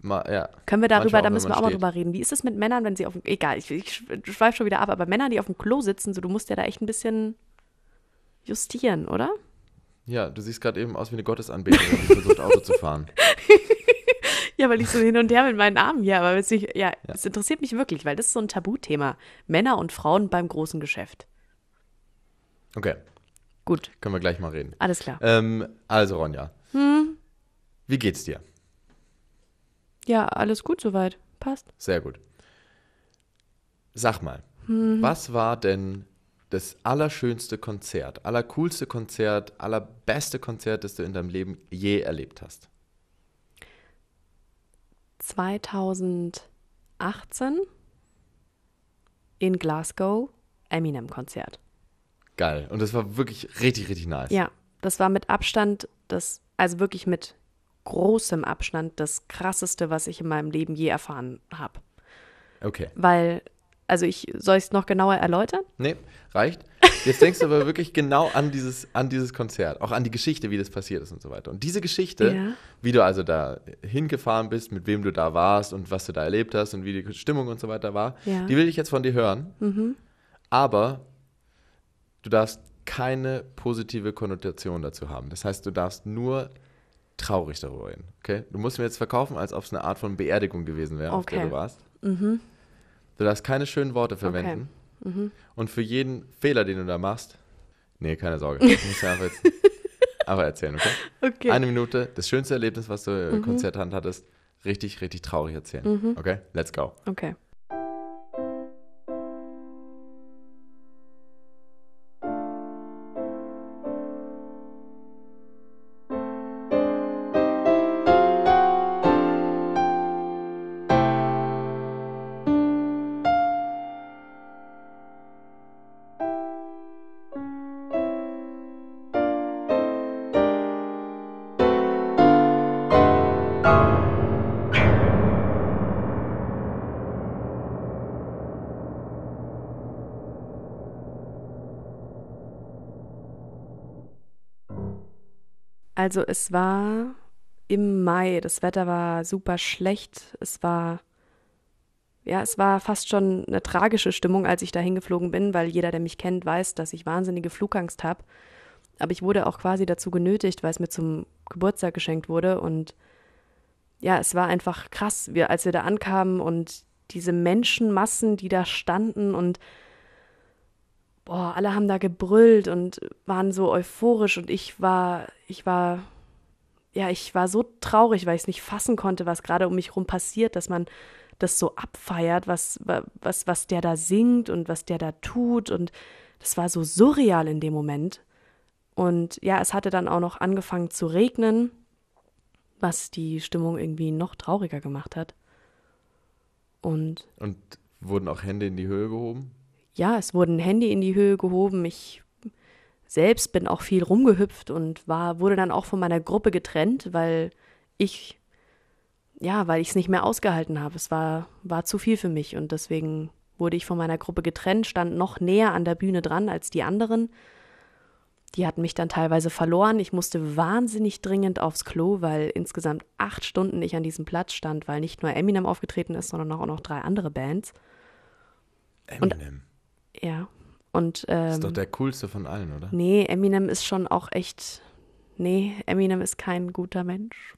S2: Mal, ja.
S1: Können wir darüber,
S2: auch,
S1: da müssen wir auch mal drüber reden. Wie ist es mit Männern, wenn sie auf dem. Egal, ich, ich schweife schon wieder ab, aber Männer, die auf dem Klo sitzen, so, du musst ja da echt ein bisschen justieren, oder?
S2: ja, du siehst gerade eben aus wie eine Gottesanbeterin, die versucht Auto zu fahren.
S1: Ja, weil ich so hin und her mit meinen Armen hier, aber es, nicht, ja, es interessiert mich wirklich, weil das ist so ein Tabuthema. Männer und Frauen beim großen Geschäft.
S2: Okay,
S1: Gut,
S2: können wir gleich mal reden.
S1: alles klar.
S2: Ähm, also Ronja,
S1: Hm?
S2: wie geht's dir?
S1: Ja, alles gut soweit. Passt.
S2: Sehr gut. Sag mal,
S1: Mhm.
S2: was war denn das allerschönste Konzert, allercoolste Konzert, allerbeste Konzert, das du in deinem Leben je erlebt hast?
S1: 2018 in Glasgow Eminem-Konzert.
S2: Geil. Und das war wirklich richtig, richtig nice.
S1: Ja, das war mit Abstand das, also wirklich mit großem Abstand das krasseste, was ich in meinem Leben je erfahren habe.
S2: Okay.
S1: Weil, also ich, soll ich es noch genauer erläutern?
S2: Nee, reicht. Jetzt denkst du aber wirklich genau an dieses, an dieses Konzert, auch an die Geschichte, wie das passiert ist und so weiter. Und diese Geschichte,
S1: Ja.
S2: wie du also da hingefahren bist, mit wem du da warst und was du da erlebt hast und wie die Stimmung und so weiter war,
S1: Ja.
S2: die will ich jetzt von dir hören.
S1: Mhm.
S2: Aber du darfst keine positive Konnotation dazu haben. Das heißt, du darfst nur traurig darüber reden. Okay? Du musst mir jetzt verkaufen, als ob es eine Art von Beerdigung gewesen wäre, auf der
S1: Okay.
S2: du warst.
S1: Mhm.
S2: Du darfst keine schönen Worte verwenden.
S1: Mhm.
S2: Und für jeden Fehler, den du da machst, nee, keine Sorge. Du musst ja einfach, jetzt, einfach erzählen, okay?
S1: Okay.
S2: Eine Minute, das schönste Erlebnis, was du
S1: Mhm.
S2: Konzerthand hattest, richtig, richtig traurig erzählen. Okay? Let's go.
S1: Okay. Also es war im Mai, das Wetter war super schlecht, es war ja, es war fast schon eine tragische Stimmung, als ich da hingeflogen bin, weil jeder, der mich kennt, weiß, dass ich wahnsinnige Flugangst habe. Aber ich wurde auch quasi dazu genötigt, weil es mir zum Geburtstag geschenkt wurde. Und ja, es war einfach krass, wir, als wir da ankamen und diese Menschenmassen, die da standen und boah, alle haben da gebrüllt und waren so euphorisch und ich war, ich war, ja, ich war so traurig, weil ich es nicht fassen konnte, was gerade um mich herum passiert, dass man das so abfeiert, was, was, was der da singt und was der da tut. Und das war so surreal in dem Moment. Und ja, es hatte dann auch noch angefangen zu regnen, was die Stimmung irgendwie noch trauriger gemacht hat. Und,
S2: und wurden auch Hände in die Höhe gehoben?
S1: Ja, es wurden Hände in die Höhe gehoben. Ich selbst bin auch viel rumgehüpft und war, wurde dann auch von meiner Gruppe getrennt, weil ich ja, weil ich es nicht mehr ausgehalten habe. Es war, war zu viel für mich und deswegen wurde ich von meiner Gruppe getrennt, stand noch näher an der Bühne dran als die anderen. Die hatten mich dann teilweise verloren. Ich musste wahnsinnig dringend aufs Klo, weil insgesamt acht Stunden ich an diesem Platz stand, weil nicht nur Eminem aufgetreten ist, sondern auch noch drei andere Bands.
S2: Eminem.
S1: Und, ja. Und, ähm,
S2: ist doch der coolste von allen, oder?
S1: Nee, Eminem ist schon auch echt. Nee, Eminem ist kein guter Mensch.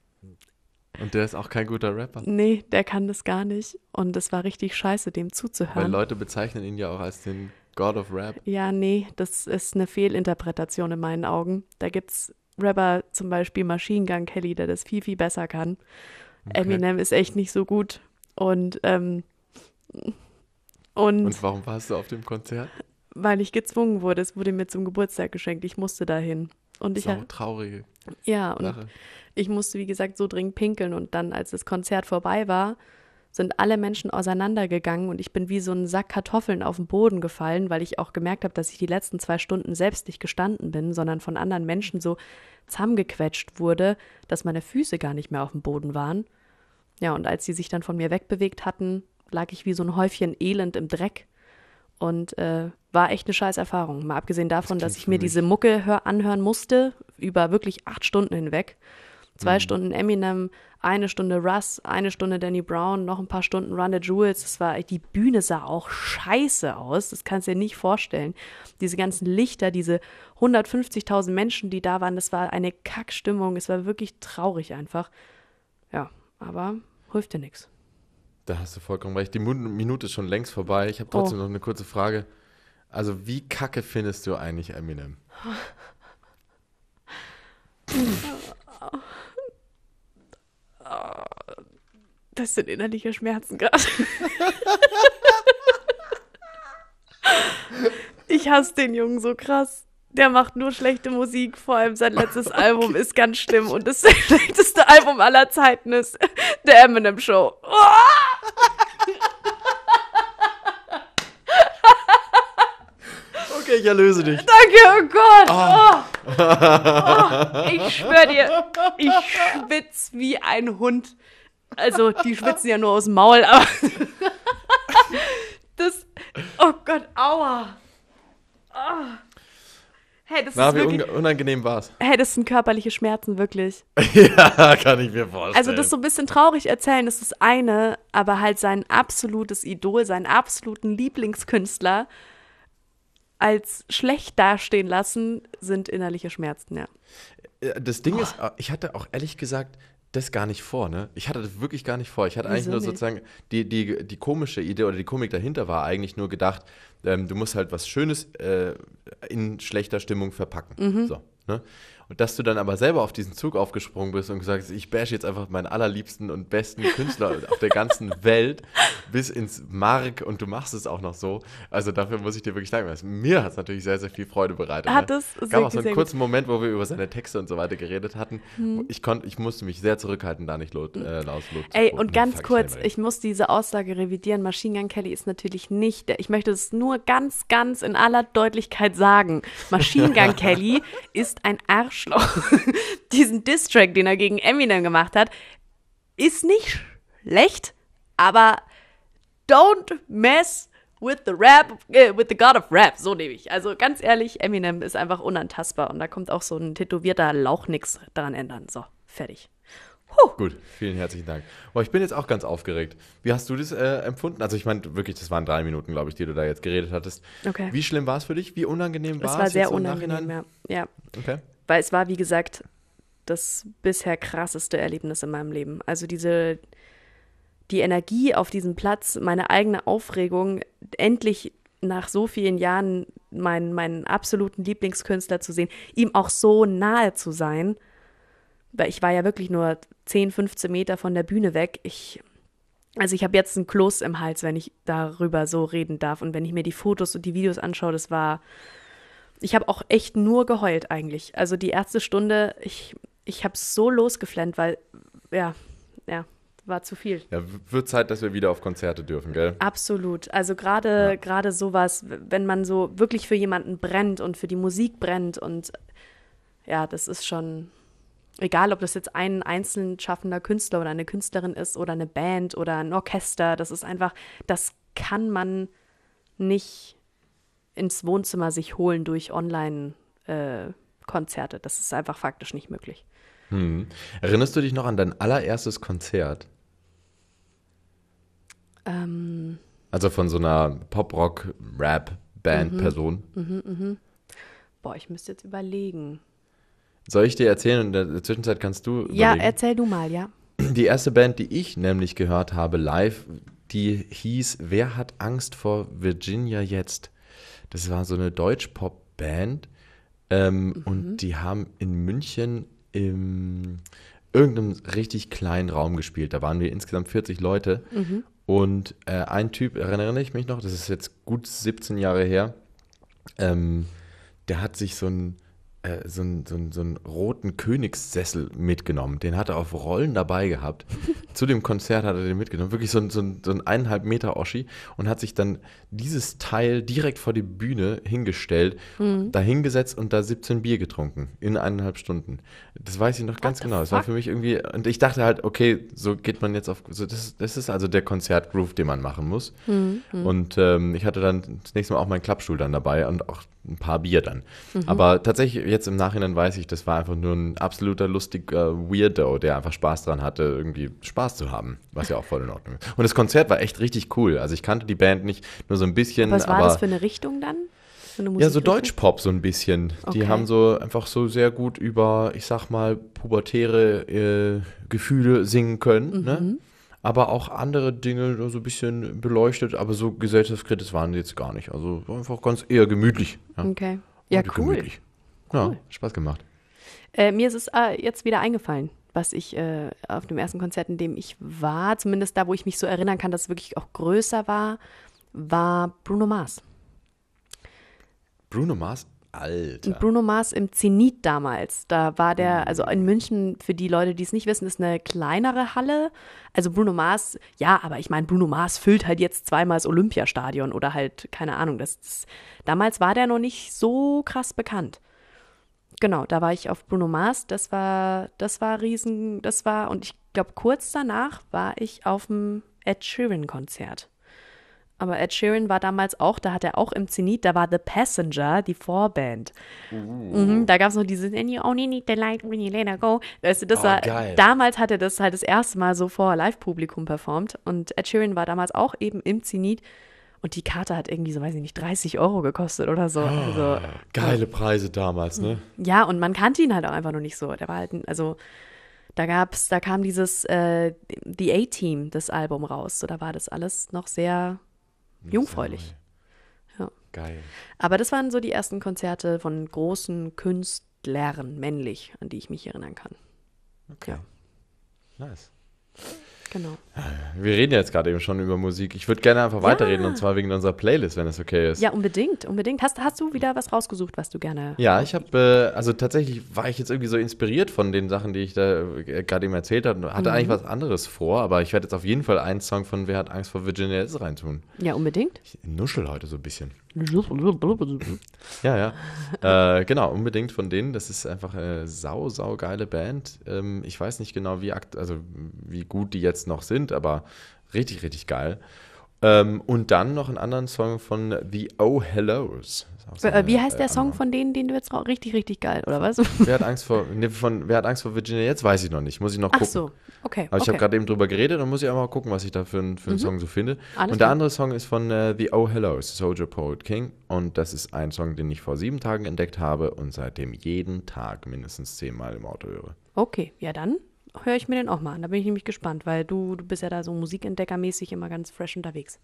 S2: Und der ist auch kein guter Rapper.
S1: Nee, der kann das gar nicht. Und es war richtig scheiße, dem zuzuhören.
S2: Weil Leute bezeichnen ihn ja auch als den God of Rap.
S1: Ja, nee, das ist eine Fehlinterpretation in meinen Augen. Da gibt's Rapper, zum Beispiel Machine Gun Kelly, der das viel, viel besser kann. Okay. Eminem ist echt nicht so gut. Und, ähm, und,
S2: und warum warst du auf dem Konzert?
S1: Weil ich gezwungen wurde. Es wurde mir zum Geburtstag geschenkt. Ich musste dahin. Und ich
S2: Sau traurige.
S1: Ja, und Sache ich musste, wie gesagt, so dringend pinkeln und dann, als das Konzert vorbei war, sind alle Menschen auseinandergegangen und ich bin wie so ein Sack Kartoffeln auf den Boden gefallen, weil ich auch gemerkt habe, dass ich die letzten zwei Stunden selbst nicht gestanden bin, sondern von anderen Menschen so zusammengequetscht wurde, dass meine Füße gar nicht mehr auf dem Boden waren. Ja, und als sie sich dann von mir wegbewegt hatten, lag ich wie so ein Häufchen Elend im Dreck und äh, war echt eine scheiß Erfahrung. Mal abgesehen davon, das dass ich mir diese Mucke hör anhören musste, über wirklich acht Stunden hinweg. Zwei mhm. Stunden Eminem, eine Stunde Russ, eine Stunde Danny Brown, noch ein paar Stunden Run the Jewels. Das war, die Bühne sah auch scheiße aus. Das kannst du dir nicht vorstellen. Diese ganzen Lichter, diese 150.000 Menschen, die da waren, das war eine Kackstimmung. Es war wirklich traurig einfach. Ja, aber hilft dir nichts.
S2: Da hast du vollkommen recht. Die Minute ist schon längst vorbei. Ich habe trotzdem oh. noch eine kurze Frage. Also, wie kacke findest du eigentlich Eminem?
S1: Das sind innerliche Schmerzen gerade. ich hasse den Jungen so krass. Der macht nur schlechte Musik, vor allem sein letztes okay. Album ist ganz schlimm und das schlechteste Album aller Zeiten ist der Eminem Show.
S2: Okay, ich erlöse dich.
S1: Danke, oh Gott. Oh. Oh. Oh. Ich schwöre dir, ich schwitze wie ein Hund. Also, die schwitzen ja nur aus dem Maul, aber. das. Oh Gott, aua. Oh.
S2: Hey, das Na, ist wie wirklich, unangenehm war's?
S1: Hey, das sind körperliche Schmerzen, wirklich.
S2: ja, kann ich mir vorstellen.
S1: Also, das so ein bisschen traurig erzählen, das ist das eine, aber halt sein absolutes Idol, seinen absoluten Lieblingskünstler als schlecht dastehen lassen, sind innerliche Schmerzen, ja.
S2: Äh, das Ding oh. ist, ich hatte auch ehrlich gesagt das gar nicht vor, ne? Ich hatte das wirklich gar nicht vor. Ich hatte Wieso eigentlich nur nicht? sozusagen, die, die, die komische Idee oder die Komik dahinter war eigentlich nur gedacht, ähm, du musst halt was Schönes äh, in schlechter Stimmung verpacken. Mhm. So, ne? Und dass du dann aber selber auf diesen Zug aufgesprungen bist und gesagt hast, ich bash jetzt einfach meinen allerliebsten und besten Künstler auf der ganzen Welt bis ins Mark und du machst es auch noch so. Also dafür muss ich dir wirklich danken. Also mir hat es natürlich sehr, sehr viel Freude bereitet.
S1: Hat ne? es
S2: ne? gab auch so einen kurzen Moment, wo wir über seine Texte und so weiter geredet hatten. Hm. Ich, konnt, ich musste mich sehr zurückhalten, da nicht laut, äh, laut
S1: Ey, und ganz kurz, ich muss diese Aussage revidieren. Machine Gun Kelly ist natürlich nicht, der, ich möchte es nur ganz, ganz in aller Deutlichkeit sagen. Machine Gun Kelly ist ein Arsch Arschloch. Diesen Distrack, den er gegen Eminem gemacht hat, ist nicht schlecht, aber don't mess with the rap, äh, with the God of Rap, so nehme ich. Also ganz ehrlich, Eminem ist einfach unantastbar und da kommt auch so ein tätowierter Lauch nix daran ändern. So, fertig.
S2: Puh. Gut, vielen herzlichen Dank. Boah, ich bin jetzt auch ganz aufgeregt. Wie hast du das äh, empfunden? Also ich meine, wirklich, das waren drei Minuten, glaube ich, die du da jetzt geredet hattest.
S1: Okay.
S2: Wie schlimm war es für dich? Wie unangenehm war es?
S1: Es war sehr unangenehm, ja. ja.
S2: Okay.
S1: Weil es war, wie gesagt, das bisher krasseste Erlebnis in meinem Leben. Also diese, die Energie auf diesem Platz, meine eigene Aufregung, endlich nach so vielen Jahren meinen, meinen absoluten Lieblingskünstler zu sehen, ihm auch so nahe zu sein, weil ich war ja wirklich nur 10, 15 Meter von der Bühne weg. Ich, also ich habe jetzt einen Kloß im Hals, wenn ich darüber so reden darf. Und wenn ich mir die Fotos und die Videos anschaue, das war, ich habe auch echt nur geheult eigentlich. Also die erste Stunde, ich, ich habe so losgeflennt, weil, ja, ja, war zu viel.
S2: Ja, wird Zeit, dass wir wieder auf Konzerte dürfen, gell?
S1: Absolut. Also gerade
S2: Ja.
S1: gerade sowas, wenn man so wirklich für jemanden brennt und für die Musik brennt und ja, das ist schon egal, ob das jetzt ein einzeln schaffender Künstler oder eine Künstlerin ist oder eine Band oder ein Orchester, das ist einfach, das kann man nicht ins Wohnzimmer sich holen durch Online äh. Das ist einfach faktisch nicht möglich.
S2: Hm. Erinnerst du dich noch an dein allererstes Konzert?
S1: Ähm,
S2: Also von so einer Pop-Rock-Rap-Band-Person?
S1: boah, ich müsste jetzt überlegen.
S2: Soll ich dir erzählen und in der Zwischenzeit kannst du
S1: Ja,
S2: überlegen?
S1: erzähl du mal, ja.
S2: Die erste Band, die ich nämlich gehört habe live, die hieß Wer hat Angst vor Virginia jetzt? Das war so eine Deutsch-Pop-Band ähm, und die haben in München im irgendeinem richtig kleinen Raum gespielt. Da waren wir insgesamt 40 Leute. Und äh, ein Typ, erinnere ich mich noch, das ist jetzt gut 17 Jahre her, ähm, der hat sich so einen, äh, so, einen, so, einen, so einen roten Königssessel mitgenommen. Den hat er auf Rollen dabei gehabt. Zu dem Konzert hat er den mitgenommen. Wirklich so ein, so ein, so ein eineinhalb Meter Oschi und hat sich dann dieses Teil direkt vor die Bühne hingestellt, da hingesetzt und da 17 Bier getrunken in eineinhalb Stunden. Das weiß ich noch ganz
S1: the
S2: genau. Das war für mich irgendwie, und ich dachte halt, okay, so geht man jetzt auf, so das, das ist also der Konzertgroove, den man machen muss. Und ähm, ich hatte dann das nächste Mal auch meinen Klappstuhl dann dabei und auch ein paar Bier dann. Aber tatsächlich, jetzt im Nachhinein weiß ich, das war einfach nur ein absoluter lustiger Weirdo, der einfach Spaß dran hatte, irgendwie Spaß zu haben, was ja auch voll in Ordnung ist. Und das Konzert war echt richtig cool. Also ich kannte die Band nicht nur so ein bisschen,
S1: Was war
S2: aber
S1: das für eine Richtung dann?
S2: Ja, so? Deutschpop so ein bisschen. Die
S1: Okay.
S2: haben so einfach so sehr gut über, ich sag mal, pubertäre äh, Gefühle singen können,
S1: Mhm.
S2: ne? Aber auch andere Dinge so ein bisschen beleuchtet, aber so gesellschaftskritisch waren die jetzt gar nicht. Also einfach ganz eher gemütlich. Ja,
S1: Okay. Ja,
S2: Und
S1: cool.
S2: gemütlich. Ja,
S1: Cool.
S2: Spaß gemacht.
S1: Äh, mir ist es äh, jetzt wieder eingefallen, was ich äh, auf dem ersten Konzert, in dem ich war, zumindest da, wo ich mich so erinnern kann, dass es wirklich auch größer war, war Bruno Mars.
S2: Bruno Mars, Alter.
S1: Bruno Mars im Zenit damals. Da war
S2: Mhm.
S1: der, also in München, für die Leute, die es nicht wissen, ist eine kleinere Halle. Also Bruno Mars, ja, aber ich meine, Bruno Mars füllt halt jetzt zweimal das Olympiastadion oder halt, keine Ahnung. Das, das, damals war der noch nicht so krass bekannt. Genau, da war ich auf Bruno Mars. Das war, das war riesen, das war, und ich glaube, kurz danach war ich auf dem Ed Sheeran-Konzert. Aber Ed Sheeran war damals auch, da hat er auch im Zenit, da war The Passenger, die Vorband. Mhm, da gab es noch dieses And you only need the light when you let her go. Weißt du, das
S2: Oh,
S1: war,
S2: geil.
S1: damals hat er das halt das erste Mal so vor Live-Publikum performt. Und Ed Sheeran war damals auch eben im Zenit. Und die Karte hat irgendwie so, weiß ich nicht, 30 Euro gekostet oder so. Also,
S2: Geile Preise damals, ne?
S1: ja, und man kannte ihn halt auch einfach noch nicht so. Der war halt, also da gab's, da kam dieses äh, The A-Team, das Album raus. So, da war das alles noch sehr jungfräulich. Ja.
S2: Geil.
S1: Aber das waren so die ersten Konzerte von großen Künstlern, männlich, an die ich mich erinnern kann.
S2: Okay.
S1: Ja.
S2: Nice.
S1: Genau.
S2: Wir reden jetzt gerade eben schon über Musik. Ich würde gerne einfach weiterreden und zwar wegen unserer Playlist, wenn es okay ist.
S1: Ja, unbedingt, unbedingt. Hast, hast du wieder was rausgesucht, was du gerne.
S2: Ja, ich habe, äh, also tatsächlich war ich jetzt irgendwie so inspiriert von den Sachen, die ich da äh, gerade eben erzählt habe.
S1: Mhm.
S2: Hatte eigentlich was anderes vor, aber ich werde jetzt auf jeden Fall einen Song von Wer hat Angst vor Virginia jetzt reintun.
S1: Ja, unbedingt.
S2: Ich nuschel heute so ein bisschen. Ja, ja. äh, genau, unbedingt von denen. Das ist einfach eine sau, sau geile Band. Ähm, ich weiß nicht genau, wie, also, wie gut die jetzt noch sind, aber richtig, richtig geil. Ähm, und dann noch einen anderen Song von The Oh Hellos. Auch so
S1: Äh,
S2: eine,
S1: Wie heißt der
S2: äh,
S1: Song von denen, den du jetzt raus? Richtig, richtig geil, oder was?
S2: Wer hat Angst vor, nee, von, wer hat Angst vor Virginia jetzt? Weiß ich noch nicht. Muss ich noch
S1: Ach
S2: gucken.
S1: so, okay.
S2: Aber ich
S1: okay.
S2: habe gerade eben drüber geredet, dann muss ich auch mal gucken, was ich da für, einen- für einen Song so finde.
S1: Alles
S2: und der
S1: klar.
S2: andere Song ist von äh, The Oh Hellos, Soldier Poet King. Und das ist ein Song, den ich vor sieben Tagen entdeckt habe und seitdem jeden Tag mindestens zehnmal im Auto höre.
S1: Okay, ja dann höre ich mir den auch mal an. Da bin ich nämlich gespannt, weil du, du bist ja da so musikentdeckermäßig immer ganz fresh unterwegs.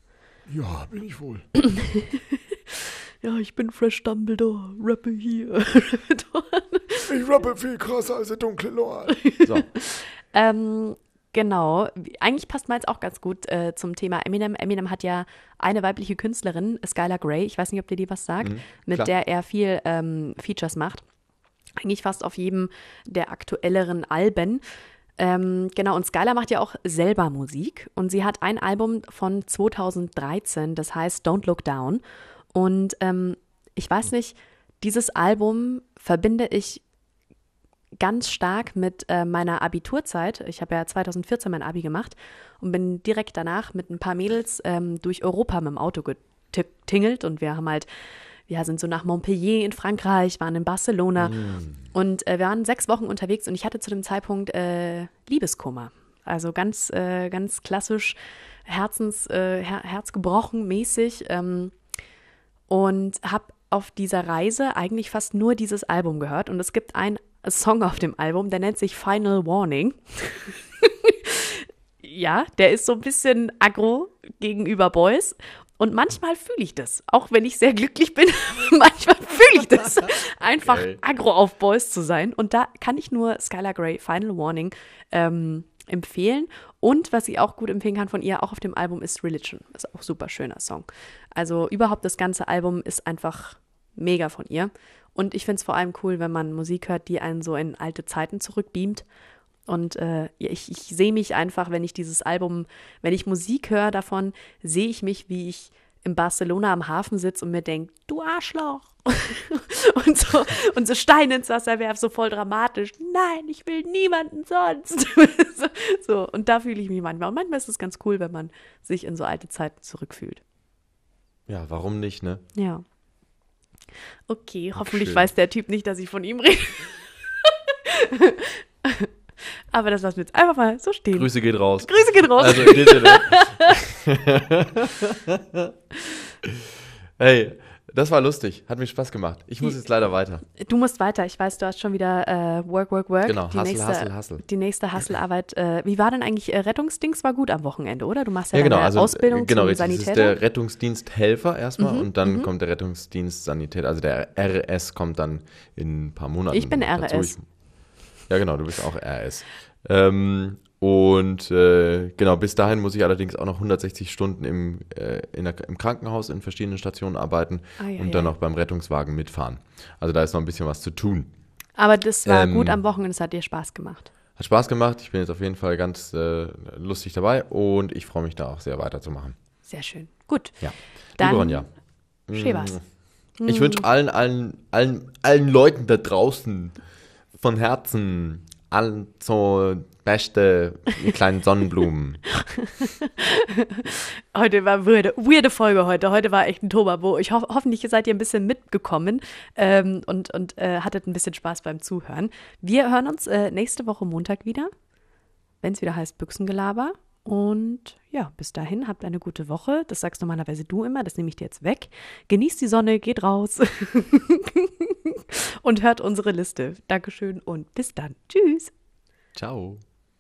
S2: Ja, bin ich wohl.
S1: Ja, ich bin Fresh Dumbledore, rappe hier.
S2: Ich rappe viel krasser als der dunkle Lord. So,
S1: ähm, genau, eigentlich passt meins auch ganz gut äh, zum Thema Eminem. Eminem hat ja eine weibliche Künstlerin, Skylar Grey, ich weiß nicht, ob dir die was sagt, mit
S2: klar.
S1: der er viel ähm, Features macht. Eigentlich fast auf jedem der aktuelleren Alben. Ähm, genau, und Skylar macht ja auch selber Musik und sie hat ein Album von 2013, das heißt Don't Look Down. Und ähm, ich weiß nicht, dieses Album verbinde ich ganz stark mit äh, meiner Abiturzeit. Ich habe ja 2014 mein Abi gemacht und bin direkt danach mit ein paar Mädels ähm, durch Europa mit dem Auto getingelt und wir haben halt, wir sind so nach Montpellier in Frankreich, waren in Barcelona und äh, wir waren sechs Wochen unterwegs und ich hatte zu dem Zeitpunkt äh, Liebeskummer. Also ganz, äh, ganz klassisch Herzens, äh, Her Herzgebrochen mäßig ähm, und habe auf dieser Reise eigentlich fast nur dieses Album gehört. Und es gibt einen Song auf dem Album, der nennt sich Final Warning. ja, der ist so ein bisschen aggro gegenüber Boys. Und manchmal fühle ich das, auch wenn ich sehr glücklich bin. manchmal fühle ich das, einfach
S2: Geil.
S1: aggro auf Boys zu sein. Und da kann ich nur Skylar Grey Final Warning ähm, empfehlen. Und was ich auch gut empfehlen kann von ihr, auch auf dem Album, ist Religion. Ist auch ein super schöner Song. Also überhaupt das ganze Album ist einfach mega von ihr. Und ich finde es vor allem cool, wenn man Musik hört, die einen so in alte Zeiten zurückbeamt. Und äh, ich, ich sehe mich einfach, wenn ich dieses Album, wenn ich Musik höre davon, sehe ich mich, wie ich in Barcelona am Hafen sitze und mir denke, du Arschloch. und, so, und so Steine ins Wasser werf, so voll dramatisch. Nein, ich will niemanden sonst. so, so, und da fühle ich mich manchmal. Und manchmal ist es ganz cool, wenn man sich in so alte Zeiten zurückfühlt.
S2: ja, warum nicht, ne?
S1: Ja. Okay, hoffentlich
S2: schön.
S1: weiß der Typ nicht, dass ich von ihm rede. Aber das lassen wir jetzt einfach mal so stehen.
S2: Grüße geht raus.
S1: Grüße gehen raus.
S2: Also in dem Sinne. hey, das war lustig. Hat mir Spaß gemacht. Ich muss jetzt leider weiter.
S1: Du musst weiter. Ich weiß, du hast schon wieder äh, Work, Work, Work.
S2: Genau,
S1: die
S2: Hustle,
S1: nächste,
S2: Hustle, Hustle.
S1: Die nächste Hustle-Arbeit. Äh, wie war denn eigentlich äh, Rettungsdings? War gut am Wochenende, oder? Du machst ja,
S2: Ja, genau. Also,
S1: Ausbildung
S2: äh, genau,
S1: zum
S2: richtig. Das ist
S1: Sanitäter.
S2: der Rettungsdiensthelfer erstmal und dann kommt der Rettungsdienst Sanität. Also der RS kommt dann in ein paar Monaten.
S1: Ich bin
S2: dazu.
S1: RS.
S2: Ich, ja, genau, du bist auch RS. Ähm, und äh, genau, bis dahin muss ich allerdings auch noch 160 Stunden im, äh, in der, im Krankenhaus in verschiedenen Stationen arbeiten
S1: Ei, ei,
S2: und dann noch beim Rettungswagen mitfahren. Also da ist noch ein bisschen was zu tun.
S1: Aber das war
S2: Ähm,
S1: gut am Wochenende. Es hat dir Spaß gemacht.
S2: Hat Spaß gemacht. Ich bin jetzt auf jeden Fall ganz äh, lustig dabei und ich freue mich da auch sehr weiterzumachen.
S1: Sehr schön. Gut.
S2: Ja.
S1: Dann
S2: Liebe Ronja.
S1: schön war's.
S2: Ich wünsche allen, allen, allen, allen Leuten da draußen von Herzen allen so beste kleinen Sonnenblumen.
S1: Heute war weirde, weirde Folge heute. Heute war echt ein Tobabo. Ich hoffe, hoffentlich seid ihr ein bisschen mitgekommen ähm, und, und äh, hattet ein bisschen Spaß beim Zuhören. Wir hören uns äh, nächste Woche Montag wieder, wenn es wieder heißt Büchsengelaber. Und ja, bis dahin habt eine gute Woche. Das sagst normalerweise du immer, das nehme ich dir jetzt weg. Genießt die Sonne, geht raus und hört unsere Liste. Dankeschön und bis dann. Tschüss.
S2: Ciao.